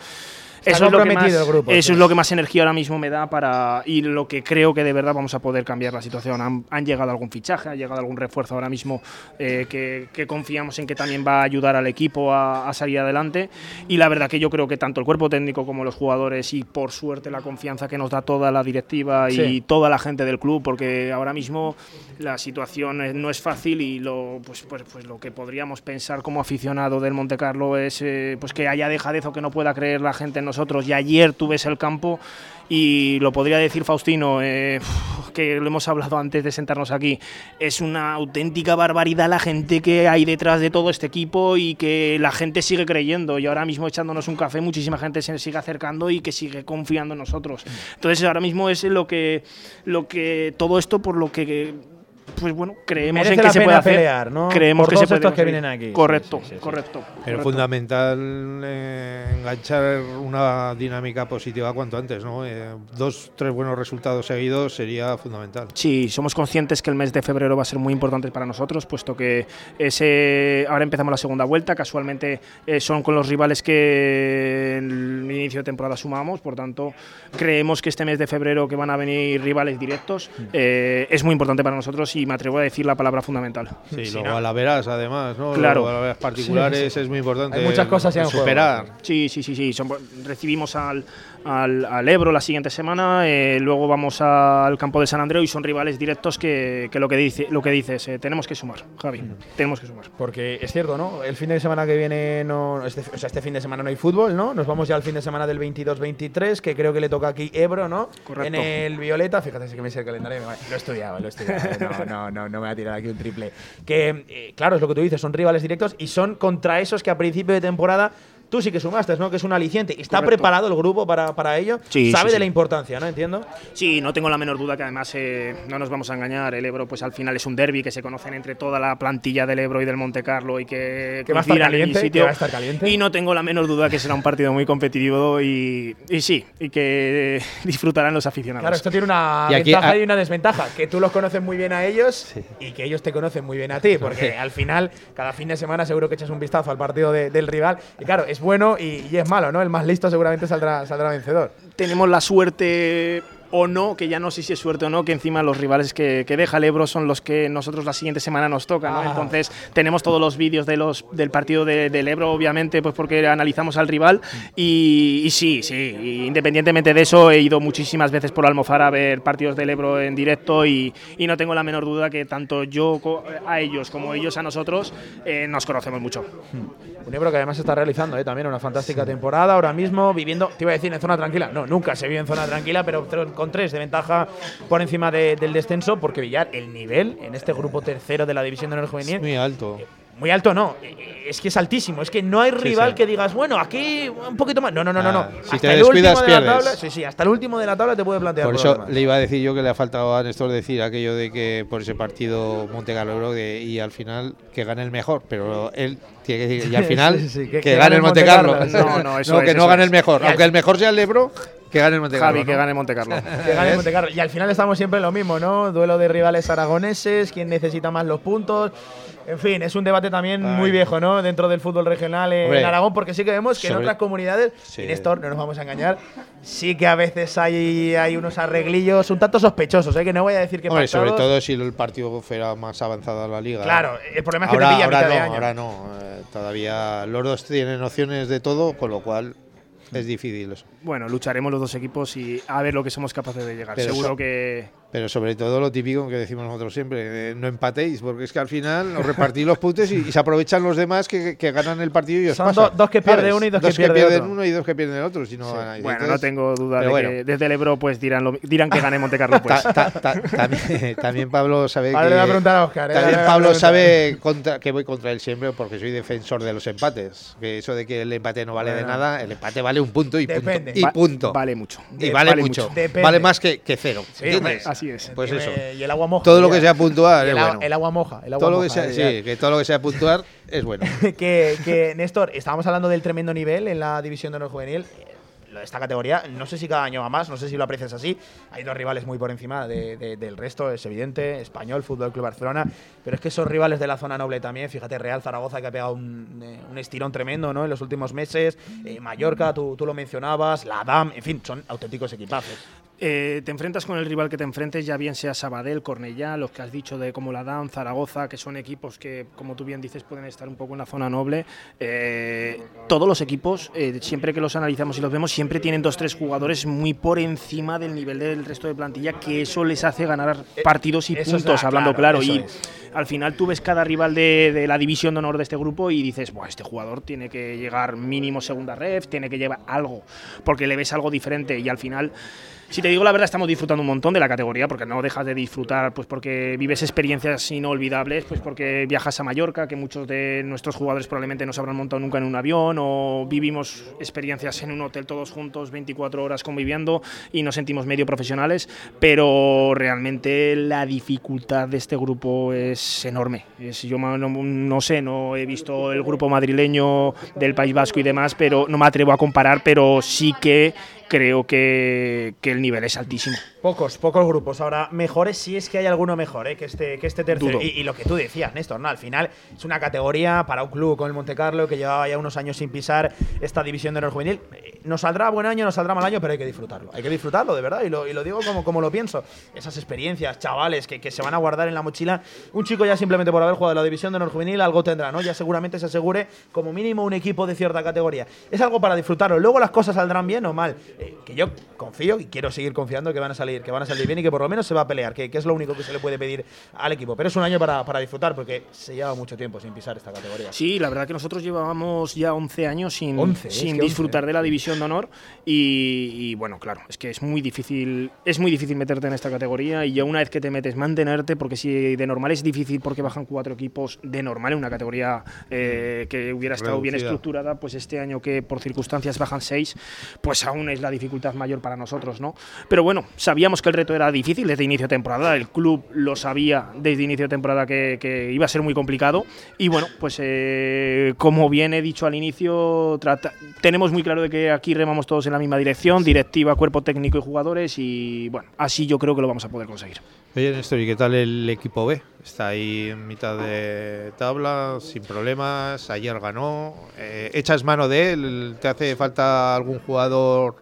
Eso es, lo que más, el grupo, eso sí. es lo que más energía ahora mismo me da para y lo que creo que de verdad vamos a poder cambiar la situación. Han, han llegado algún fichaje, ha llegado algún refuerzo ahora mismo eh, que, que confiamos en que también va a ayudar al equipo a, a salir adelante. Y la verdad que yo creo que tanto el cuerpo técnico como los jugadores y por suerte la confianza que nos da toda la directiva y Sí. toda la gente del club, porque ahora mismo la situación no es fácil y lo, pues, pues, pues lo que podríamos pensar como aficionado del Monte Carlo es eh, pues que haya dejadez o que no pueda creer la gente en Y ayer tú ves el campo y lo podría decir Faustino, eh, que lo hemos hablado antes de sentarnos aquí, es una auténtica barbaridad la gente que hay detrás de todo este equipo y que la gente sigue creyendo y ahora mismo echándonos un café muchísima gente se sigue acercando y que sigue confiando en nosotros. Entonces ahora mismo es lo que, lo que todo esto por lo que pues bueno, creemos Merece en que la se pena puede hacer. pelear, ¿no? Creemos Por que todos se puede estos que vienen aquí. Correcto, Sí, sí, sí, sí. correcto. Pero correcto. fundamental eh, enganchar una dinámica positiva cuanto antes, ¿no? Eh, dos, tres buenos resultados seguidos sería fundamental. Sí, somos conscientes que el mes de febrero va a ser muy importante para nosotros, puesto que ese, ahora empezamos la segunda vuelta, casualmente eh, son con los rivales que en el inicio de temporada sumamos, por tanto creemos que este mes de febrero que van a venir rivales directos eh, es muy importante para nosotros y me atrevo a decir la palabra fundamental. Sí, luego a la veras además, ¿no? Claro. Luego a la veras particulares es muy importante. Hay muchas cosas en juego. superar. Sí, sí, sí, sí. Son- recibimos al, al, al Ebro la siguiente semana, eh, luego vamos al campo de San Andreu y son rivales directos que, que lo que dice, lo que dices, eh, tenemos que sumar, Javi, tenemos que sumar. Porque es cierto, ¿no? El fin de semana que viene, no, este, o sea, este fin de semana no hay fútbol, ¿no? Nos vamos ya al fin de semana del 22-23, que creo que le toca aquí Ebro, ¿no? Correcto. En el Violeta, fíjate, si que me sé el calendario, lo he estudiado, lo he estudiado. No, no, no, no me voy a tirar aquí un triple. Que, eh, claro, es lo que tú dices, son rivales directos y son contra esos que a principio de temporada tú sí que sumaste, ¿no? Que es un aliciente. ¿Está Correcto. preparado el grupo para, para ello? Sí, Sabe sí, de la importancia, ¿no? Entiendo. Sí, no tengo la menor duda que además eh, no nos vamos a engañar. El Ebro, pues al final es un derby que se conocen entre toda la plantilla del Ebro y del Monte Carlo y que, Que va a estar coincidan en el caliente, sitio. que va a estar caliente. Y no tengo la menor duda que será un partido muy competitivo y, y sí, y que eh, *laughs* disfrutarán los aficionados. Claro, esto tiene una Y aquí- ventaja y una desventaja. Que tú los conoces muy bien a ellos y que ellos te conocen muy bien a ti. Porque al final, cada fin de semana seguro que echas un vistazo al partido de- del rival. Y claro, es bueno y, y es malo, ¿no? El más listo seguramente saldrá, saldrá vencedor. tenemos la suerte o no, que ya no sé si es suerte o no, que encima los rivales que, que deja el Ebro son los que nosotros la siguiente semana nos tocan. ¿no? Ah. Entonces tenemos todos los vídeos de los, del partido de- del Ebro, obviamente, pues porque analizamos al rival. Y, y sí, sí, y independientemente de eso, he ido muchísimas veces por Almofara a ver partidos del Ebro en directo y, y no tengo la menor duda que tanto yo a ellos como ellos a nosotros eh, nos conocemos mucho. Un Ebro que además está realizando ¿eh? también una fantástica temporada ahora mismo, viviendo, te iba a decir en zona tranquila. No, nunca se vive en zona tranquila, pero con tres de ventaja por encima de- del descenso, porque Villar, el nivel en este grupo tercero de la división de honor juvenil, Es muy alto. Muy alto no, eh, es que es altísimo, es que no hay rival sí. que digas, bueno, aquí un poquito más. No, no, no, no, no. Ah, si hasta te el descuidas, último de la pierdes. tabla, sí, sí, hasta el último de la tabla te puede plantear Por eso le iba a decir yo que le ha faltado a Néstor decir aquello de que por ese partido Monte Carlo Ebro de- y al final que gane el mejor, pero él tiene que decir y al *laughs* final Sí, sí, sí, que, que- gane el Monte Carlo. No, no, *laughs* eso No, es, que no eso gane es. el mejor, aunque el mejor sea el Ebro, que gane el Monte Carlo. Javi, que ¿no? gane Monte Carlo. *laughs* Que gane Monte Carlo. Y al final estamos siempre en lo mismo, ¿no? Duelo de rivales aragoneses, quién necesita más los puntos. En fin, es un debate también Ay. muy viejo, ¿no? Dentro del fútbol regional en Hombre, Aragón, porque sí que vemos que en sobre- otras comunidades, Sí. Néstor, no nos vamos a engañar, sí que a veces hay, hay unos arreglillos un tanto sospechosos, ¿eh? Que no voy a decir que Hombre, sobre todo si el partido fuera más avanzado a la liga. Claro, el problema es que ahora, te pilla a ahora mitad no, de año. ahora no. eh, todavía los dos tienen opciones de todo, con lo cual es difícil eso. Bueno, lucharemos los dos equipos y a ver lo que somos capaces de llegar. Pero Seguro so- que Pero sobre todo lo típico que decimos nosotros siempre, eh, no empatéis, porque es que al final os repartís los puntos y, y se aprovechan los demás que, que ganan el partido y os Son pasan, do- dos que pierde ¿sabes? uno y dos que que pierde pierden otro. uno y dos que pierden el otro. Si no ganan. Bueno, entonces- no tengo duda de que desde el Ebro pues dirán, lo- dirán que gane Monte Carlo. *laughs* Pues. Ta- ta- ta- también, *laughs* también Pablo sabe que a a ¿eh? También Pablo sabe contra, que voy contra él siempre porque soy defensor de los empates. Que eso de que el empate no vale de nada, el empate vale un punto y Depende. punto. Y Va- punto. Vale mucho. y vale, vale mucho. Vale más que, que cero. Sí, Así es. Pues Y eso. me- Y el agua moja. Todo lo que sea puntual el, es bueno. el agua moja. El agua todo lo que moja, sea, ya. sí, que todo lo que sea puntual es bueno. *laughs* que, que, Néstor, estábamos hablando del tremendo nivel en la división de honor juvenil. Eh, lo de Esta categoría, no sé si cada año va más, no sé si lo aprecias así. Hay dos rivales muy por encima de- de- del resto, es evidente. Español, Fútbol Club Barcelona. Pero es que esos rivales de la zona noble también, fíjate, Real Zaragoza que ha pegado un, eh, un estirón tremendo ¿no? en los últimos meses. eh, Mallorca, tú, tú lo mencionabas, la DAM, en fin, son auténticos equipazos. Eh, te enfrentas con el rival que te enfrentes, ya bien sea Sabadell, Cornellá, los que has dicho de como la DAM, Zaragoza, que son equipos que, como tú bien dices, pueden estar un poco en la zona noble. Eh, todos los equipos, eh, siempre que los analizamos y los vemos, siempre tienen dos tres jugadores muy por encima del nivel del resto de plantilla, que eso les hace ganar partidos y eso puntos, la- hablando claro, Y es. al final tú ves cada rival de, de la división de honor de este grupo y dices, Buah, este jugador tiene que llegar mínimo segunda ref, tiene que llevar algo, porque le ves algo diferente y al final... Si te digo la verdad, estamos disfrutando un montón de la categoría, porque no dejas de disfrutar, pues porque vives experiencias inolvidables, pues porque viajas a Mallorca, que muchos de nuestros jugadores probablemente no se habrán montado nunca en un avión, o vivimos experiencias en un hotel todos juntos, 24 horas conviviendo y nos sentimos medio profesionales, pero realmente la dificultad de este grupo es enorme. Es, yo no, no sé, no he visto el grupo madrileño del País Vasco y demás, pero no me atrevo a comparar, pero sí que creo que, el nivel es altísimo. Pocos, pocos grupos. Ahora, mejores si es que hay alguno mejor ¿eh? que, este, que este tercero. Y, y lo que tú decías, Néstor, ¿no? Al final es una categoría para un club con el Monte Carlo que llevaba ya unos años sin pisar esta división de honor juvenil. Eh, Nos saldrá buen año, nos saldrá mal año, pero hay que disfrutarlo. Hay que disfrutarlo, de verdad. Y lo, y lo digo como, como lo pienso. Esas experiencias, chavales, que, que se van a guardar en la mochila. Un chico ya simplemente por haber jugado la división de honor juvenil algo tendrá, ¿no? Ya seguramente se asegure como mínimo un equipo de cierta categoría. Es algo para disfrutarlo. Luego las cosas saldrán bien o mal. Eh, que yo confío y quiero seguir confiando que van a salir, que van a salir bien y que por lo menos se va a pelear, que, que es lo único que se le puede pedir al equipo. Pero es un año para, para disfrutar porque se lleva mucho tiempo sin pisar esta categoría. Sí, la verdad que nosotros llevábamos ya 11 años sin, 11, es sin que 11, disfrutar ¿eh? de la división de honor y, y, bueno, claro, es que es muy difícil es muy difícil meterte en esta categoría y ya una vez que te metes mantenerte porque si de normal es difícil porque bajan cuatro equipos de normal en una categoría eh, que hubiera estado bien Reducida. estructurada, pues este año que por circunstancias bajan seis, pues aún es la dificultad mayor para nosotros, ¿no? Pero bueno, sabíamos que el reto era difícil desde inicio de temporada, el club lo sabía desde inicio de temporada que, que iba a ser muy complicado y bueno, pues eh, como bien he dicho al inicio, trata- tenemos muy claro de que aquí remamos todos en la misma dirección, directiva, cuerpo técnico y jugadores y bueno, así yo creo que lo vamos a poder conseguir. Oye, Néstor, ¿y qué tal el equipo B? Está ahí en mitad de tabla, sin problemas. Ayer ganó. Eh, ¿Echas mano de él? ¿Te hace falta algún jugador?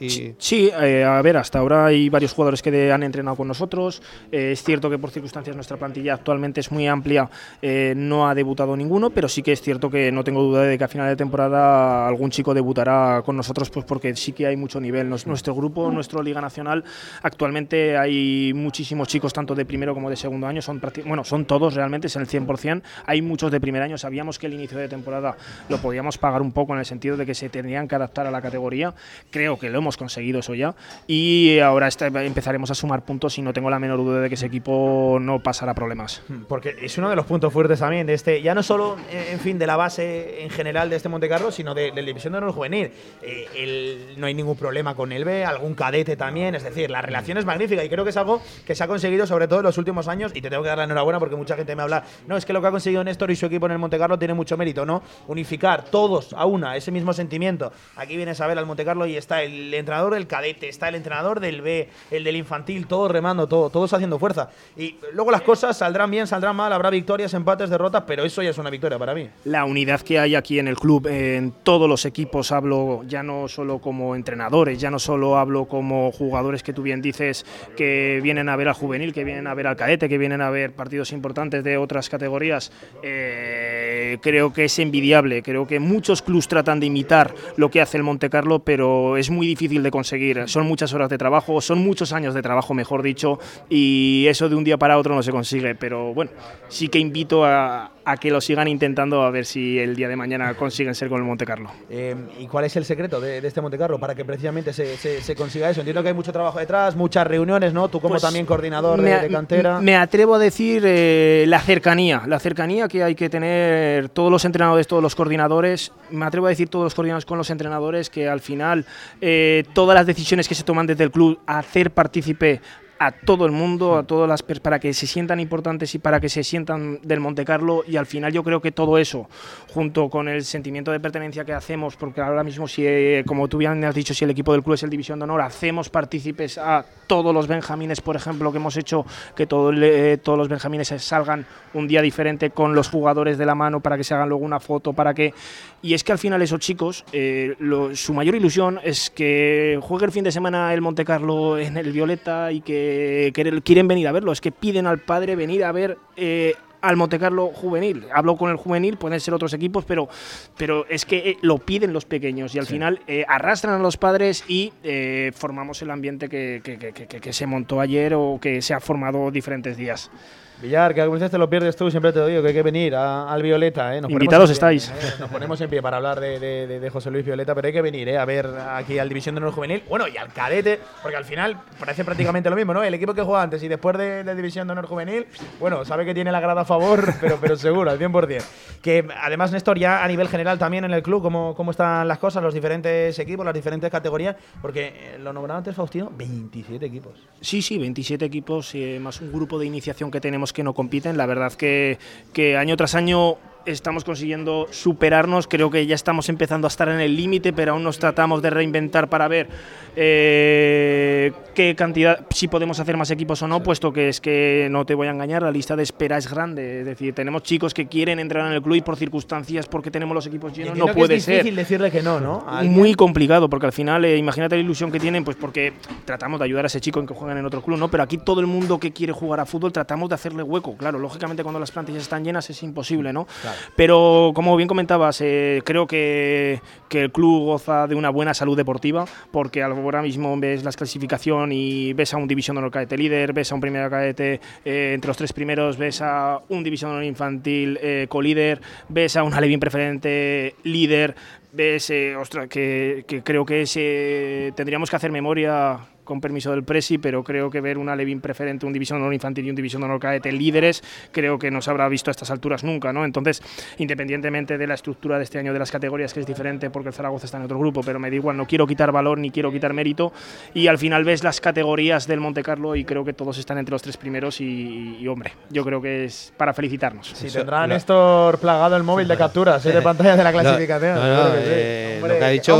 Y Sí, eh, a ver, hasta ahora hay varios jugadores que han entrenado con nosotros. Eh, es cierto que por circunstancias nuestra plantilla actualmente es muy amplia, eh, no ha debutado ninguno, pero sí que es cierto que no tengo duda de que a final de temporada algún chico debutará con nosotros, pues porque sí que hay mucho nivel. Nuestro grupo, nuestra Liga Nacional, actualmente hay muchísimos chicos, tanto de primero como de segundo año, son bueno, son todos realmente, es el 100%. Hay muchos de primer año, sabíamos que el inicio de temporada lo podíamos pagar un poco en el sentido de que se tendrían que adaptar a la categoría. Creo que lo hemos conseguido eso ya. Y ahora este- empezaremos a sumar puntos y no tengo la menor duda de que ese equipo no pasará problemas. Porque es uno de los puntos fuertes también de este, ya no solo, eh, en fin, de la base en general de este Monte Carlo, sino de la división de honor juvenil. Eh, el- no hay ningún problema con el B, algún cadete también, es decir, la relación es magnífica y creo que es algo que se ha conseguido sobre todo en los últimos años y te tengo que dar la enhorabuena porque mucha gente me habla, no, es que lo que ha conseguido Néstor y su equipo en el Monte Carlo tiene mucho mérito, ¿no? Unificar todos a una, ese mismo sentimiento. Aquí vienes a ver al Monte Carlo y está el entrenador del cadete, está el entrenador del B, el del infantil, todos remando, todo, todos haciendo fuerza. Y luego las cosas saldrán bien, saldrán mal, habrá victorias, empates, derrotas, pero eso ya es una victoria para mí. la unidad que hay aquí en el club, en todos los equipos, hablo ya no solo como entrenadores, ya no solo hablo como jugadores que tú bien dices que vienen a ver al juvenil, que vienen a ver al cadete, que vienen a ver partidos importantes de otras categorías. Eh, creo que es envidiable, creo que muchos clubs tratan de imitar lo que hace el Monte Carlo, pero es muy difícil de conseguir. Son muchas horas de trabajo, son muchos años de trabajo, mejor dicho, y eso de un día para otro no se consigue. Pero bueno, sí que invito a, a que lo sigan intentando a ver si el día de mañana consiguen ser con el Monte Carlo. Eh, ¿Y cuál es el secreto de, de este Monte Carlo para que precisamente se, se- se consiga eso? Entiendo que hay mucho trabajo detrás, muchas reuniones, ¿no? Tú como Pues, también coordinador me, de, a- de cantera. me atrevo a decir eh, la cercanía, la cercanía que hay que tener todos los entrenadores, todos los coordinadores. Me atrevo a decir todos los coordinadores con los entrenadores que al final eh, todas las decisiones que se toman desde el club, hacer partícipe a todo el mundo, a todas las para que se sientan importantes y para que se sientan del Monte Carlo. Y al final yo creo que todo eso, junto con el sentimiento de pertenencia que hacemos, porque ahora mismo si, eh, como tú bien has dicho, si el equipo del club es el División de Honor, hacemos partícipes a todos los benjamines, por ejemplo, que hemos hecho que todo, eh, todos los benjamines salgan un día diferente con los jugadores de la mano para que se hagan luego una foto, para que... Y es que al final esos chicos, eh, su mayor ilusión es que juegue el fin de semana el Monte Carlo en el Violeta y que quieren venir a verlo, es que piden al padre venir a ver eh, al Montecarlo juvenil. Hablo con el juvenil, pueden ser otros equipos, pero, pero es que eh, lo piden los pequeños y al final eh, arrastran a los padres y formamos el ambiente que, que, se montó ayer o que se ha formado diferentes días. Villar, que algunas veces te lo pierdes tú, siempre te digo que hay que venir al Violeta. ¿eh? Invitados estáis. ¿eh? Nos ponemos en pie para hablar de, José Luis Violeta, pero hay que venir ¿eh? a ver aquí al División de Honor Juvenil, bueno, y al cadete, porque al final parece prácticamente lo mismo, ¿no? El equipo que juega antes y después de la División de Honor Juvenil, bueno, sabe que tiene la grada a favor, *laughs* pero, pero seguro, al 100%. Que además, Néstor, ya a nivel general también en el club, ¿cómo, cómo están las cosas, los diferentes equipos, las diferentes categorías? Porque eh, lo nombraba antes Faustino, 27 equipos. Sí, sí, 27 equipos, más un grupo de iniciación que tenemos que no compiten. La verdad que, que año tras año estamos consiguiendo superarnos, creo que ya estamos empezando a estar en el límite, pero aún nos tratamos de reinventar para ver eh, qué cantidad, si podemos hacer más equipos o no, puesto que es que no te voy a engañar, la lista de espera es grande, es decir, tenemos chicos que quieren entrar en el club y por circunstancias, porque tenemos los equipos llenos, no puede ser. Es difícil decirle que no, ¿no? Muy complicado, porque al final, eh, imagínate la ilusión que tienen, pues porque tratamos de ayudar a ese chico en que juegan en otro club, ¿no? Pero aquí todo el mundo que quiere jugar a fútbol tratamos de hacerle hueco, claro, lógicamente cuando las plantillas están llenas es imposible, ¿no? Pero como bien comentabas, eh, creo que, que, el club goza de una buena salud deportiva, porque ahora mismo ves la clasificación y ves a un División de Honor Cadete líder, ves a un Primera Cadete eh, entre los tres primeros, ves a un División de Honor Infantil eh, colíder, ves a un Alevín preferente líder, ves, ostras, que, creo que tendríamos que hacer memoria con permiso del Presi, pero creo que ver una Levin preferente, un división de honor infantil y un división de honor cadete líderes, creo que no se habrá visto a estas alturas nunca, ¿no? Entonces, independientemente de la estructura de este año de las categorías, que es diferente porque el Zaragoza está en otro grupo, pero me da igual, no quiero quitar valor ni quiero quitar mérito, y al final ves las categorías del Monte Carlo y creo que todos están entre los tres primeros y, hombre, yo creo que es para felicitarnos. Sí, tendrá Néstor plagado el móvil de capturas ¿eh? de *laughs* pantalla de la clasificación. Eh, lo que ha dicho,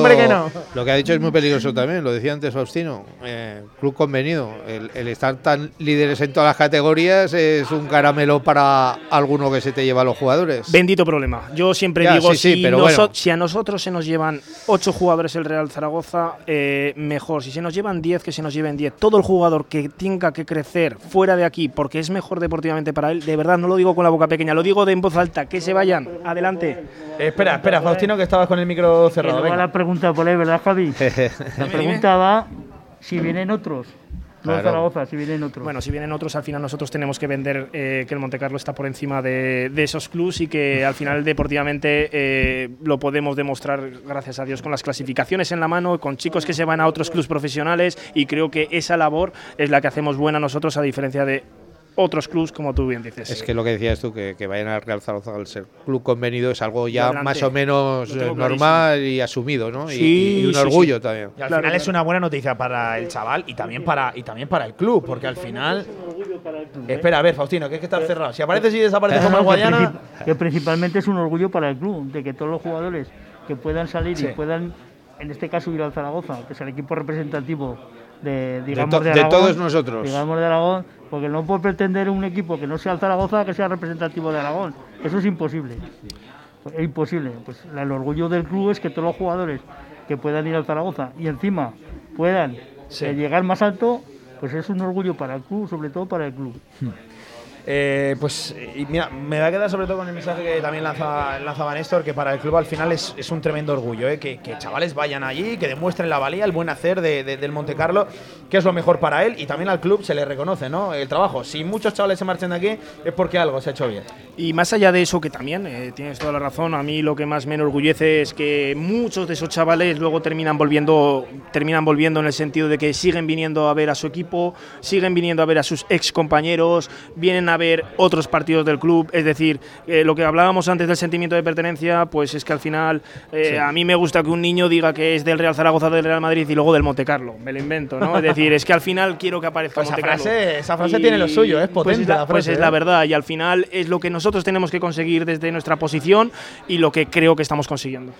Lo que ha dicho es muy peligroso también, lo decía antes Faustino. Eh, club convenido. El, estar tan líderes en todas las categorías es un caramelo para alguno que se te lleva a los jugadores. Bendito problema. Yo siempre digo, si, si, a nosotros se nos llevan ocho jugadores el Real Zaragoza, eh, mejor. Si se nos llevan 10, que se nos lleven 10. Todo el jugador que tenga que crecer fuera de aquí porque es mejor deportivamente para él, de verdad, no lo digo con la boca pequeña, lo digo de en voz alta, que se vayan. Adelante. espera, espera, Faustino, que estabas con el micro cerrado. la pregunta por ahí, ¿verdad, Javi? *laughs* la pregunta va si vienen otros. No Zaragoza, si vienen otros. Bueno, si vienen otros, al final nosotros tenemos que vender eh, que el Montecarlo está por encima de, esos clubs y que al final deportivamente eh, lo podemos demostrar, gracias a Dios, con las clasificaciones en la mano, con chicos que se van a otros clubs profesionales y creo que esa labor es la que hacemos buena nosotros a diferencia de otros clubs, como tú bien dices. Es que lo que decías tú, que, vayan a Real Zaragoza al ser club convenido es algo ya más o menos eh, normal y asumido, ¿no? y, un orgullo también. Y al final es una buena noticia para el chaval y también para, y también para el club, porque al final. Espera, a ver, Faustino, que es que está cerrado. Si apareces y desapareces como el Guayana. Que principalmente es un orgullo para el club, de que todos los jugadores que puedan salir y puedan, en este caso, ir al Zaragoza, que es el equipo representativo de, digamos, de, todos nosotros. Digamos de Aragón, porque no puede pretender un equipo que no sea el Zaragoza que sea representativo de Aragón. Eso es imposible. Es imposible. Pues el orgullo del club es que todos los jugadores que puedan ir al Zaragoza y encima puedan eh, llegar más alto, pues es un orgullo para el club, sobre todo para el club. Hmm. Eh, pues mira, me va a quedar sobre todo con el mensaje que también lanzaba, lanzaba Néstor, que para el club al final es, es un tremendo orgullo, ¿eh? que, chavales vayan allí, que demuestren la valía, el buen hacer de, del Monte Carlo, que es lo mejor para él y también al club se le reconoce ¿no? el trabajo. Si muchos chavales se marchan de aquí es porque algo se ha hecho bien. Y más allá de eso, que también eh, tienes toda la razón, a mí lo que más me enorgullece es que muchos de esos chavales luego terminan volviendo, terminan volviendo en el sentido de que siguen viniendo a ver a su equipo, siguen viniendo a ver a sus ex compañeros, vienen a ver otros partidos del club. Es decir, eh, lo que hablábamos antes del sentimiento de pertenencia, pues es que al final eh, a mí me gusta que un niño diga que es del Real Zaragoza, del Real Madrid y luego del Monte Carlo. Me lo invento, ¿no? Es decir, es que al final quiero que aparezca Pues esa Monte Carlo. frase, esa frase tiene lo suyo, es pues potente es la, la pues frase, es ¿eh? la verdad y al final es lo que nosotros tenemos que conseguir desde nuestra posición y lo que creo que estamos consiguiendo.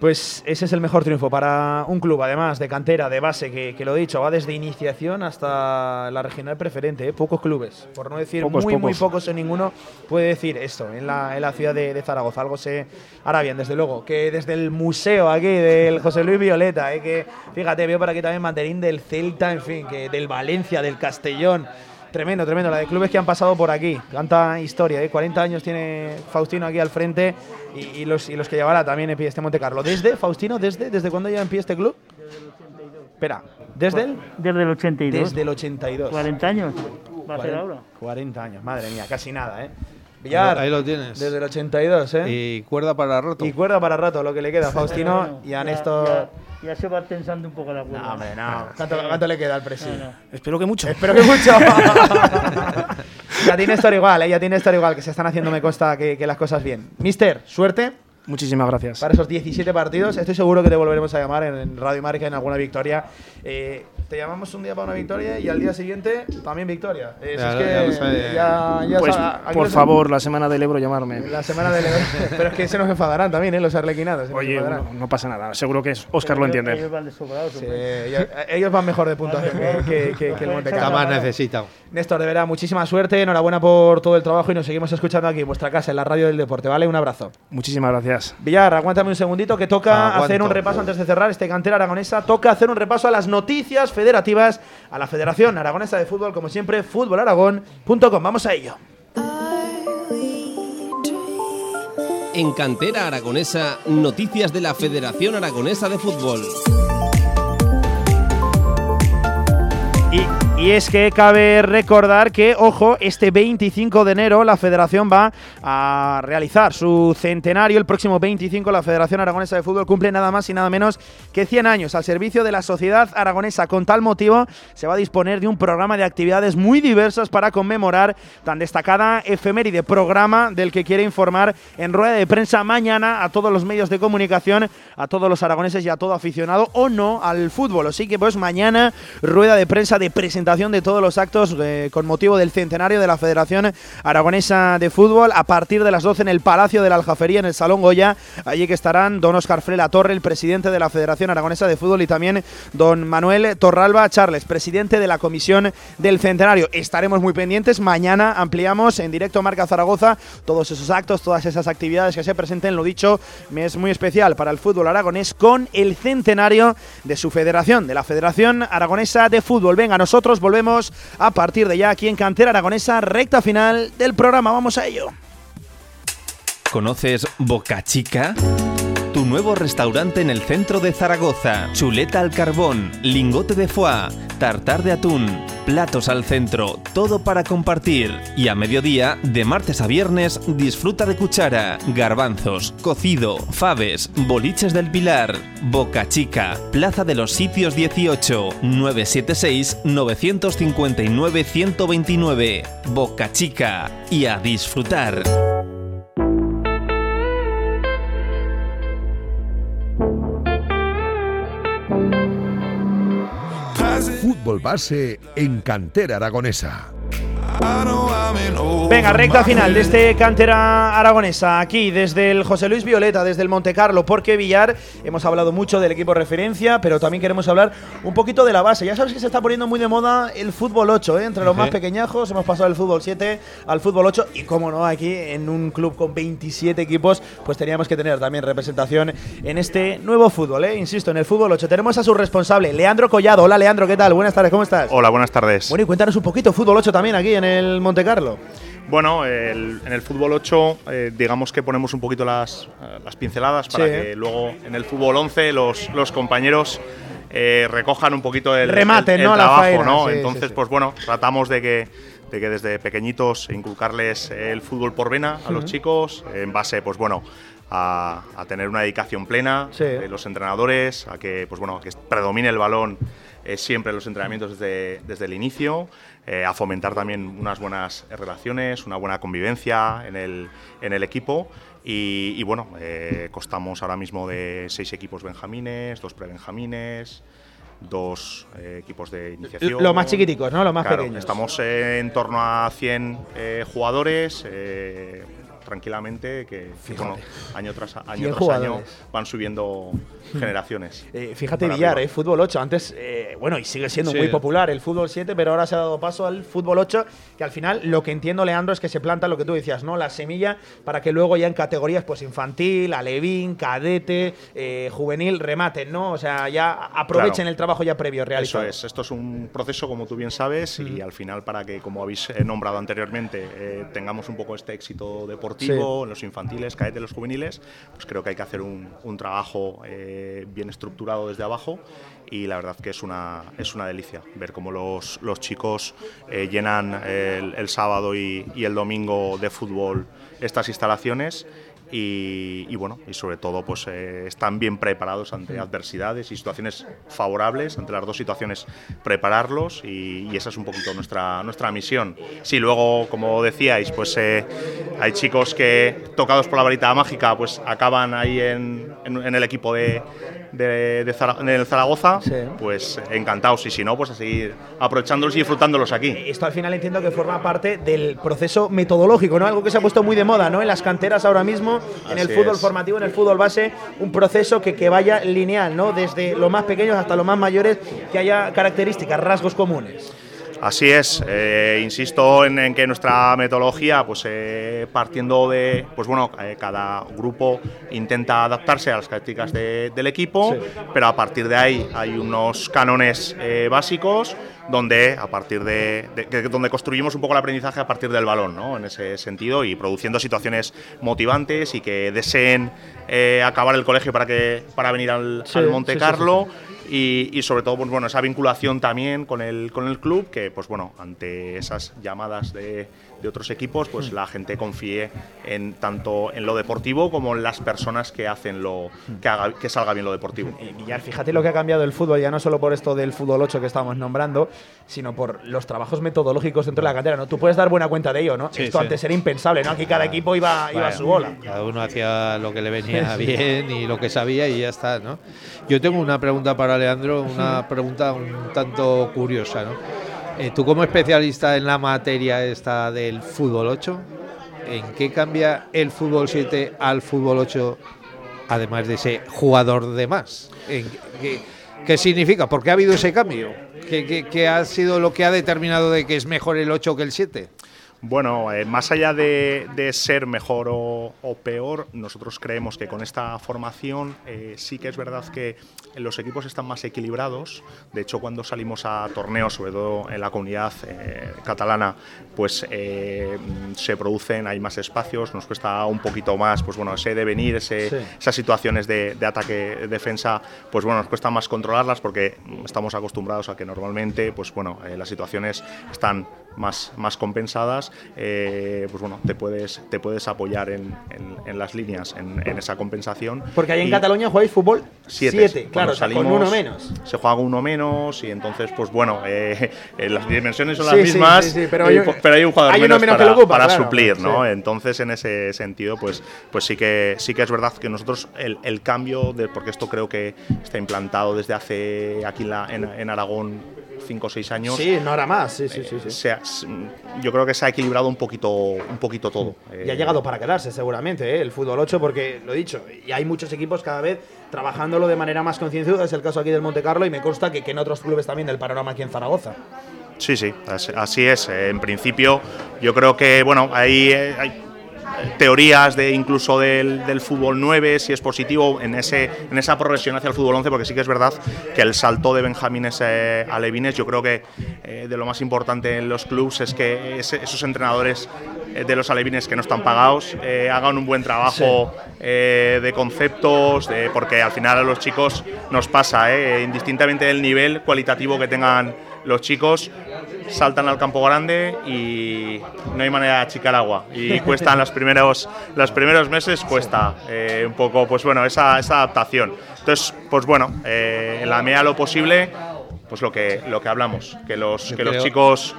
Pues ese es el mejor triunfo para un club, además de cantera, de base, que, que lo he dicho, va desde iniciación hasta la regional preferente. ¿eh? Pocos clubes, por no decir Pocos, muy, muy pocos. o ninguno, puede decir esto en la, en la ciudad de, de Zaragoza. Algo se hará bien, desde luego. Que desde el museo aquí del José Luis Violeta, ¿eh? que fíjate, veo por aquí también banderín del Celta, en fin, que del Valencia, del Castellón. Tremendo, tremendo. La de clubes que han pasado por aquí. Tanta historia, ¿eh? 40 años tiene Faustino aquí al frente y, y los, y los que llevará también en pie este Monte Carlo. ¿Desde, Faustino, desde, desde cuándo lleva en pie este club? Espera, ¿desde el? Desde el 82. Desde el 82. 40 años. Va a ser 40 ahora. 40 años, madre mía, casi nada, ¿eh? Villar, Ahí lo tienes. desde el 82, ¿eh? Y cuerda para rato. Y cuerda para rato, lo que le queda a Faustino Bueno, y a Néstor. Ya, ya se va tensando un poco la cuerda. No, hombre, no. ¿Cuánto, cuánto le queda al? No, no. Espero que mucho. Espero que mucho. *laughs* ya tiene Néstor igual, ¿eh? Ya tiene Néstor igual, que se están haciendo, me consta, que, que las cosas bien. Mister, suerte Muchísimas gracias. para esos 17 partidos. Estoy seguro que te volveremos a llamar en, en Radio Marca en alguna victoria. Eh, te llamamos un día para una victoria y al día siguiente también victoria. Si Ya es que ya ya- ya Pues por favor, la semana del Ebro llamarme. La semana de *laughs* Pero es que se nos enfadarán también, ¿eh? Los arlequinados. Oye, no, no pasa nada. Seguro que Oscar lo entiende. Ellos van de sobrados, Sí, hombre. ellos, ellos van mejor de puntuación que, que- que- que el Monte más necesitado. Néstor, de verdad, muchísima suerte, enhorabuena por todo el trabajo y nos seguimos escuchando aquí en vuestra casa, en la radio del deporte, ¿vale? Un abrazo. Muchísimas gracias. Villar, aguántame un segundito que toca Aguanto. hacer un repaso antes de cerrar este cantera aragonesa. Toca hacer un repaso a las noticias federativas, a la Federación Aragonesa de Fútbol, como siempre, fútbolaragón.com. Vamos a ello. En Cantera Aragonesa, noticias de la Federación Aragonesa de Fútbol. Y, y es que cabe recordar que, ojo, este 25 de enero la Federación va a realizar su centenario. El próximo 25 la Federación Aragonesa de Fútbol cumple nada más y nada menos que 100 años al servicio de la sociedad aragonesa. Con tal motivo se va a disponer de un programa de actividades muy diversas para conmemorar tan destacada efeméride programa del que quiere informar en rueda de prensa mañana a todos los medios de comunicación, a todos los aragoneses y a todo aficionado o no al fútbol. Así que pues mañana rueda de prensa de presentación de todos los actos eh, con motivo del centenario de la Federación Aragonesa de Fútbol a partir de las 12 en el Palacio de la Aljafería en el Salón Goya. Allí que estarán don Oscar Frela Torre, el presidente de la Federación Aragonesa de Fútbol y también don Manuel Torralba Charles, presidente de la Comisión del Centenario. Estaremos muy pendientes. Mañana ampliamos en directo Marca Zaragoza todos esos actos, todas esas actividades que se presenten. Lo dicho, es muy especial para el fútbol aragonés con el centenario de su federación, de la Federación Aragonesa de Fútbol. Venga, nosotros volvemos a partir de ya aquí en Cantera Aragonesa, recta final del programa. Vamos a ello. ¿Conoces Boca Chica? Tu nuevo restaurante en el centro de Zaragoza. Chuleta al carbón, lingote de foie, tartar de atún, platos al centro, todo para compartir. Y a mediodía, de martes a viernes, disfruta de cuchara, garbanzos, cocido, faves, boliches del Pilar. Boca Chica, Plaza de los Sitios 18, 976 959 129. Boca Chica. Y a disfrutar. Fútbol en Cantera Aragonesa. Venga, recta final de este cantera aragonesa, aquí desde el José Luis Violeta, desde el Monte Carlo, porque Villar, hemos hablado mucho del equipo referencia, pero también queremos hablar un poquito de la base. Ya sabes que se está poniendo muy de moda el fútbol 8, ¿eh? entre los más pequeñajos, hemos pasado del fútbol 7 al fútbol 8, y como no, aquí en un club con 27 equipos, pues teníamos que tener también representación en este nuevo fútbol, ¿eh? insisto, en el fútbol 8. Tenemos a su responsable, Leandro Collado. Hola Leandro, ¿qué tal? Buenas tardes, ¿cómo estás? Hola, buenas tardes. Bueno, y cuéntanos un poquito, fútbol 8 también aquí en el Monte Carlo. Bueno, el- en el fútbol 8, eh, digamos que ponemos un poquito las, eh, las pinceladas para Sí. que luego en el fútbol 11 los, los compañeros eh, recojan un poquito el, Rematen, el- el trabajo, faena, ¿no? sí, Entonces, sí, pues bueno, tratamos de que, de que desde pequeñitos inculcarles el fútbol por vena a los chicos, en base, pues bueno, a, a tener una dedicación plena de los entrenadores, a que, pues bueno, que predomine el balón eh, siempre los entrenamientos desde, desde el inicio, eh, a fomentar también unas buenas relaciones, una buena convivencia en el, en el equipo. Y, y bueno, eh, costamos ahora mismo de seis equipos benjamines, dos prebenjamines, dos eh, equipos de iniciación. Los más chiquiticos, ¿no? Los más Claro, pequeños. Estamos en torno a 100 eh, jugadores. tranquilamente que, que, bueno, año tras, año, 100 tras año van subiendo generaciones. Eh, fíjate, Para Villar, eh, fútbol 8. Antes, eh, bueno, y sigue siendo Sí. muy popular el fútbol 7, pero ahora se ha dado paso al fútbol 8, que al final lo que entiendo, Leandro, es que se planta lo que tú decías, ¿no? La semilla para que luego ya en categorías, pues infantil, alevín, cadete, eh, juvenil, rematen, ¿no? O sea, ya aprovechen Claro. el trabajo ya previo Eso realizado. es, esto es un proceso, como tú bien sabes, y al final para que, como habéis nombrado anteriormente, eh, tengamos un poco este éxito deportivo en los infantiles, cadetes, los juveniles, pues creo que hay que hacer un, un trabajo eh, bien estructurado desde abajo y la verdad que es una, es una delicia ver cómo los, los chicos eh, llenan el, sábado y el domingo de fútbol estas instalaciones y, y bueno, y sobre todo pues eh, están bien preparados ante adversidades y situaciones favorables, ante las dos situaciones prepararlos y, y esa es un poquito nuestra, nuestra misión. Si luego, como decíais, pues eh, hay chicos que tocados por la varita mágica pues acaban ahí en, en- en el equipo de, de, Zara- Zaragoza, pues encantados y si no, pues a seguir aprovechándolos y disfrutándolos aquí. Esto al final entiendo que forma parte del proceso metodológico, ¿no? Algo que se ha puesto muy de moda, ¿no? En las canteras ahora mismo, en el fútbol es. formativo, en el fútbol base, un proceso que, que vaya lineal, ¿no? Desde los más pequeños hasta los más mayores, que haya características, rasgos comunes. Así es, eh, insisto en, en que nuestra metodología, pues eh, partiendo de, pues bueno, eh, cada grupo intenta adaptarse a las características de- del equipo, pero a partir de ahí hay unos cánones básicos donde a partir de, donde construimos un poco el aprendizaje a partir del balón, ¿no? En ese sentido y produciendo situaciones motivantes y que deseen acabar el colegio para que para venir al, Sí, al Monte sí, Carlo y, y sobre todo pues bueno esa vinculación también con el con el club que pues bueno ante esas llamadas de, de otros equipos pues la gente confíe en tanto en lo deportivo como en las personas que hacen lo que haga que salga bien lo deportivo Villar, fíjate lo que ha cambiado el fútbol, ya no solo por esto del fútbol 8 que estábamos nombrando, sino por los trabajos metodológicos dentro de la cantera, ¿no? Tú puedes dar buena cuenta de ello, ¿no? Sí, esto sí. antes era impensable, ¿no? Aquí cada equipo iba, iba a su bola. Cada uno hacía lo que le venía Sí. bien y lo que sabía y ya está, ¿no? Yo tengo una pregunta para Leandro, una pregunta un tanto curiosa, ¿no? Eh, tú como especialista en la materia esta del fútbol 8, ¿en qué cambia el fútbol 7 al fútbol 8 además de ese jugador de más? ¿En qué, significa? ¿Por qué ha habido ese cambio? ¿Qué, qué- qué ha sido lo que ha determinado de que es mejor el 8 que el 7? Bueno, eh, más allá de, de ser mejor o, o peor, nosotros creemos que con esta formación eh, sí que es verdad que los equipos están más equilibrados. De hecho, cuando salimos a torneos, sobre todo en la comunidad eh, catalana, pues eh, se producen, hay más espacios, nos cuesta un poquito más, pues bueno, ese devenir, ese, Sí. esas situaciones de, de ataque, defensa, pues bueno, nos cuesta más controlarlas porque estamos acostumbrados a que normalmente, pues bueno, las situaciones están más, más compensadas, eh, pues bueno, te puedes, te puedes apoyar en, en- en las líneas, en, en esa compensación. Porque ahí en Y Cataluña jugáis fútbol siete, 7, Cuando claro, sea, con salimos, uno menos. Se juega uno menos y entonces, pues bueno, eh, *laughs* eh, las dimensiones son las sí, mismas, sí, sí, pero hay- pero hay un jugador hay menos, para, lo ocupa, para claro, suplir, ¿no? Entonces, en ese sentido, pues, pues sí que sí que es verdad que nosotros el, el cambio, de, porque esto creo que está implantado desde hace aquí en, la- en- en Aragón cinco o seis años. Sí, no hará más, sí, sí, sí. sí. se ha- s- yo creo que se ha equilibrado un poquito, un poquito todo. Y ha Eh, llegado para quedarse seguramente ¿eh? el fútbol 8 porque lo he dicho, y hay muchos equipos cada vez trabajándolo de manera más concienzuda, es el caso aquí del Monte Carlo y me consta que, que en otros clubes también del panorama aquí en Zaragoza. Sí, sí, as- así es. Eh, En principio, yo creo que, bueno, hay, eh, hay teorías de incluso del, del fútbol 9, si es positivo en, ese, en esa progresión hacia el fútbol 11, porque sí que es verdad que el salto de Benjamines eh, a Levines, yo creo que eh, de lo más importante en los clubes es que ese- esos entrenadores eh, de los alevines que no están pagados eh, hagan un buen trabajo eh, de conceptos, de- porque al final a los chicos nos pasa, indistintamente del nivel cualitativo que tengan los chicos, saltan al campo grande y no hay manera de achicar agua. Y *laughs* cuestan los primeros, los primeros meses, cuesta eh, un poco, pues bueno, esa, esa adaptación. Entonces, pues bueno, eh, en la medida de lo posible, pues lo que, lo que hablamos, que los, Yo que los chicos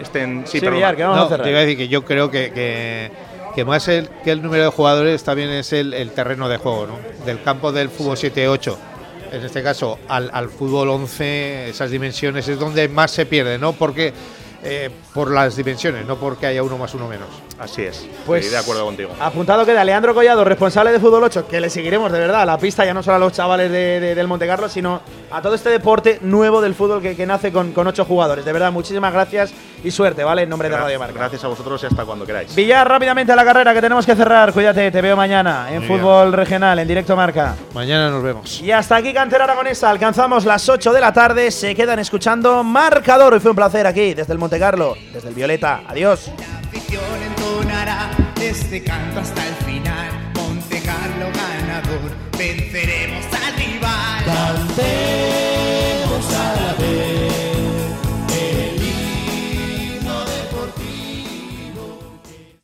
estén... Sí. Villar, que vamos a No, cerrar. te iba a decir que yo creo que, que, que más el, que el número de jugadores también es el, el terreno de juego, ¿no? Del campo del fútbol 7-8. En este caso, al, al fútbol 11, esas dimensiones es donde más se pierde, ¿no? Porque eh, por las dimensiones, no porque haya uno más uno menos. Así es, Pues- estoy de acuerdo contigo. Apuntado queda Leandro Collado, responsable de Fútbol 8, que le seguiremos de verdad a la pista, ya no solo a los chavales de, de- del Monte Carlo, sino a todo este deporte nuevo del fútbol que, que nace con, con ocho jugadores. De verdad, muchísimas gracias y suerte, ¿vale? En nombre de Radio Marca. Gracias a vosotros y hasta cuando queráis. Villar, rápidamente a la carrera que tenemos que cerrar. Cuídate, te veo mañana en Muy bien. fútbol regional, en directo marca. Mañana nos vemos. Y hasta aquí Cantera Aragonesa, alcanzamos las 8 de la tarde, se quedan escuchando Marcador. Y fue un placer aquí, desde el Monte Carlo, desde el Violeta. Adiós. afición entonará este canto hasta el final. Monte Carlo ganador, venceremos al rival. Cantemos a la vez.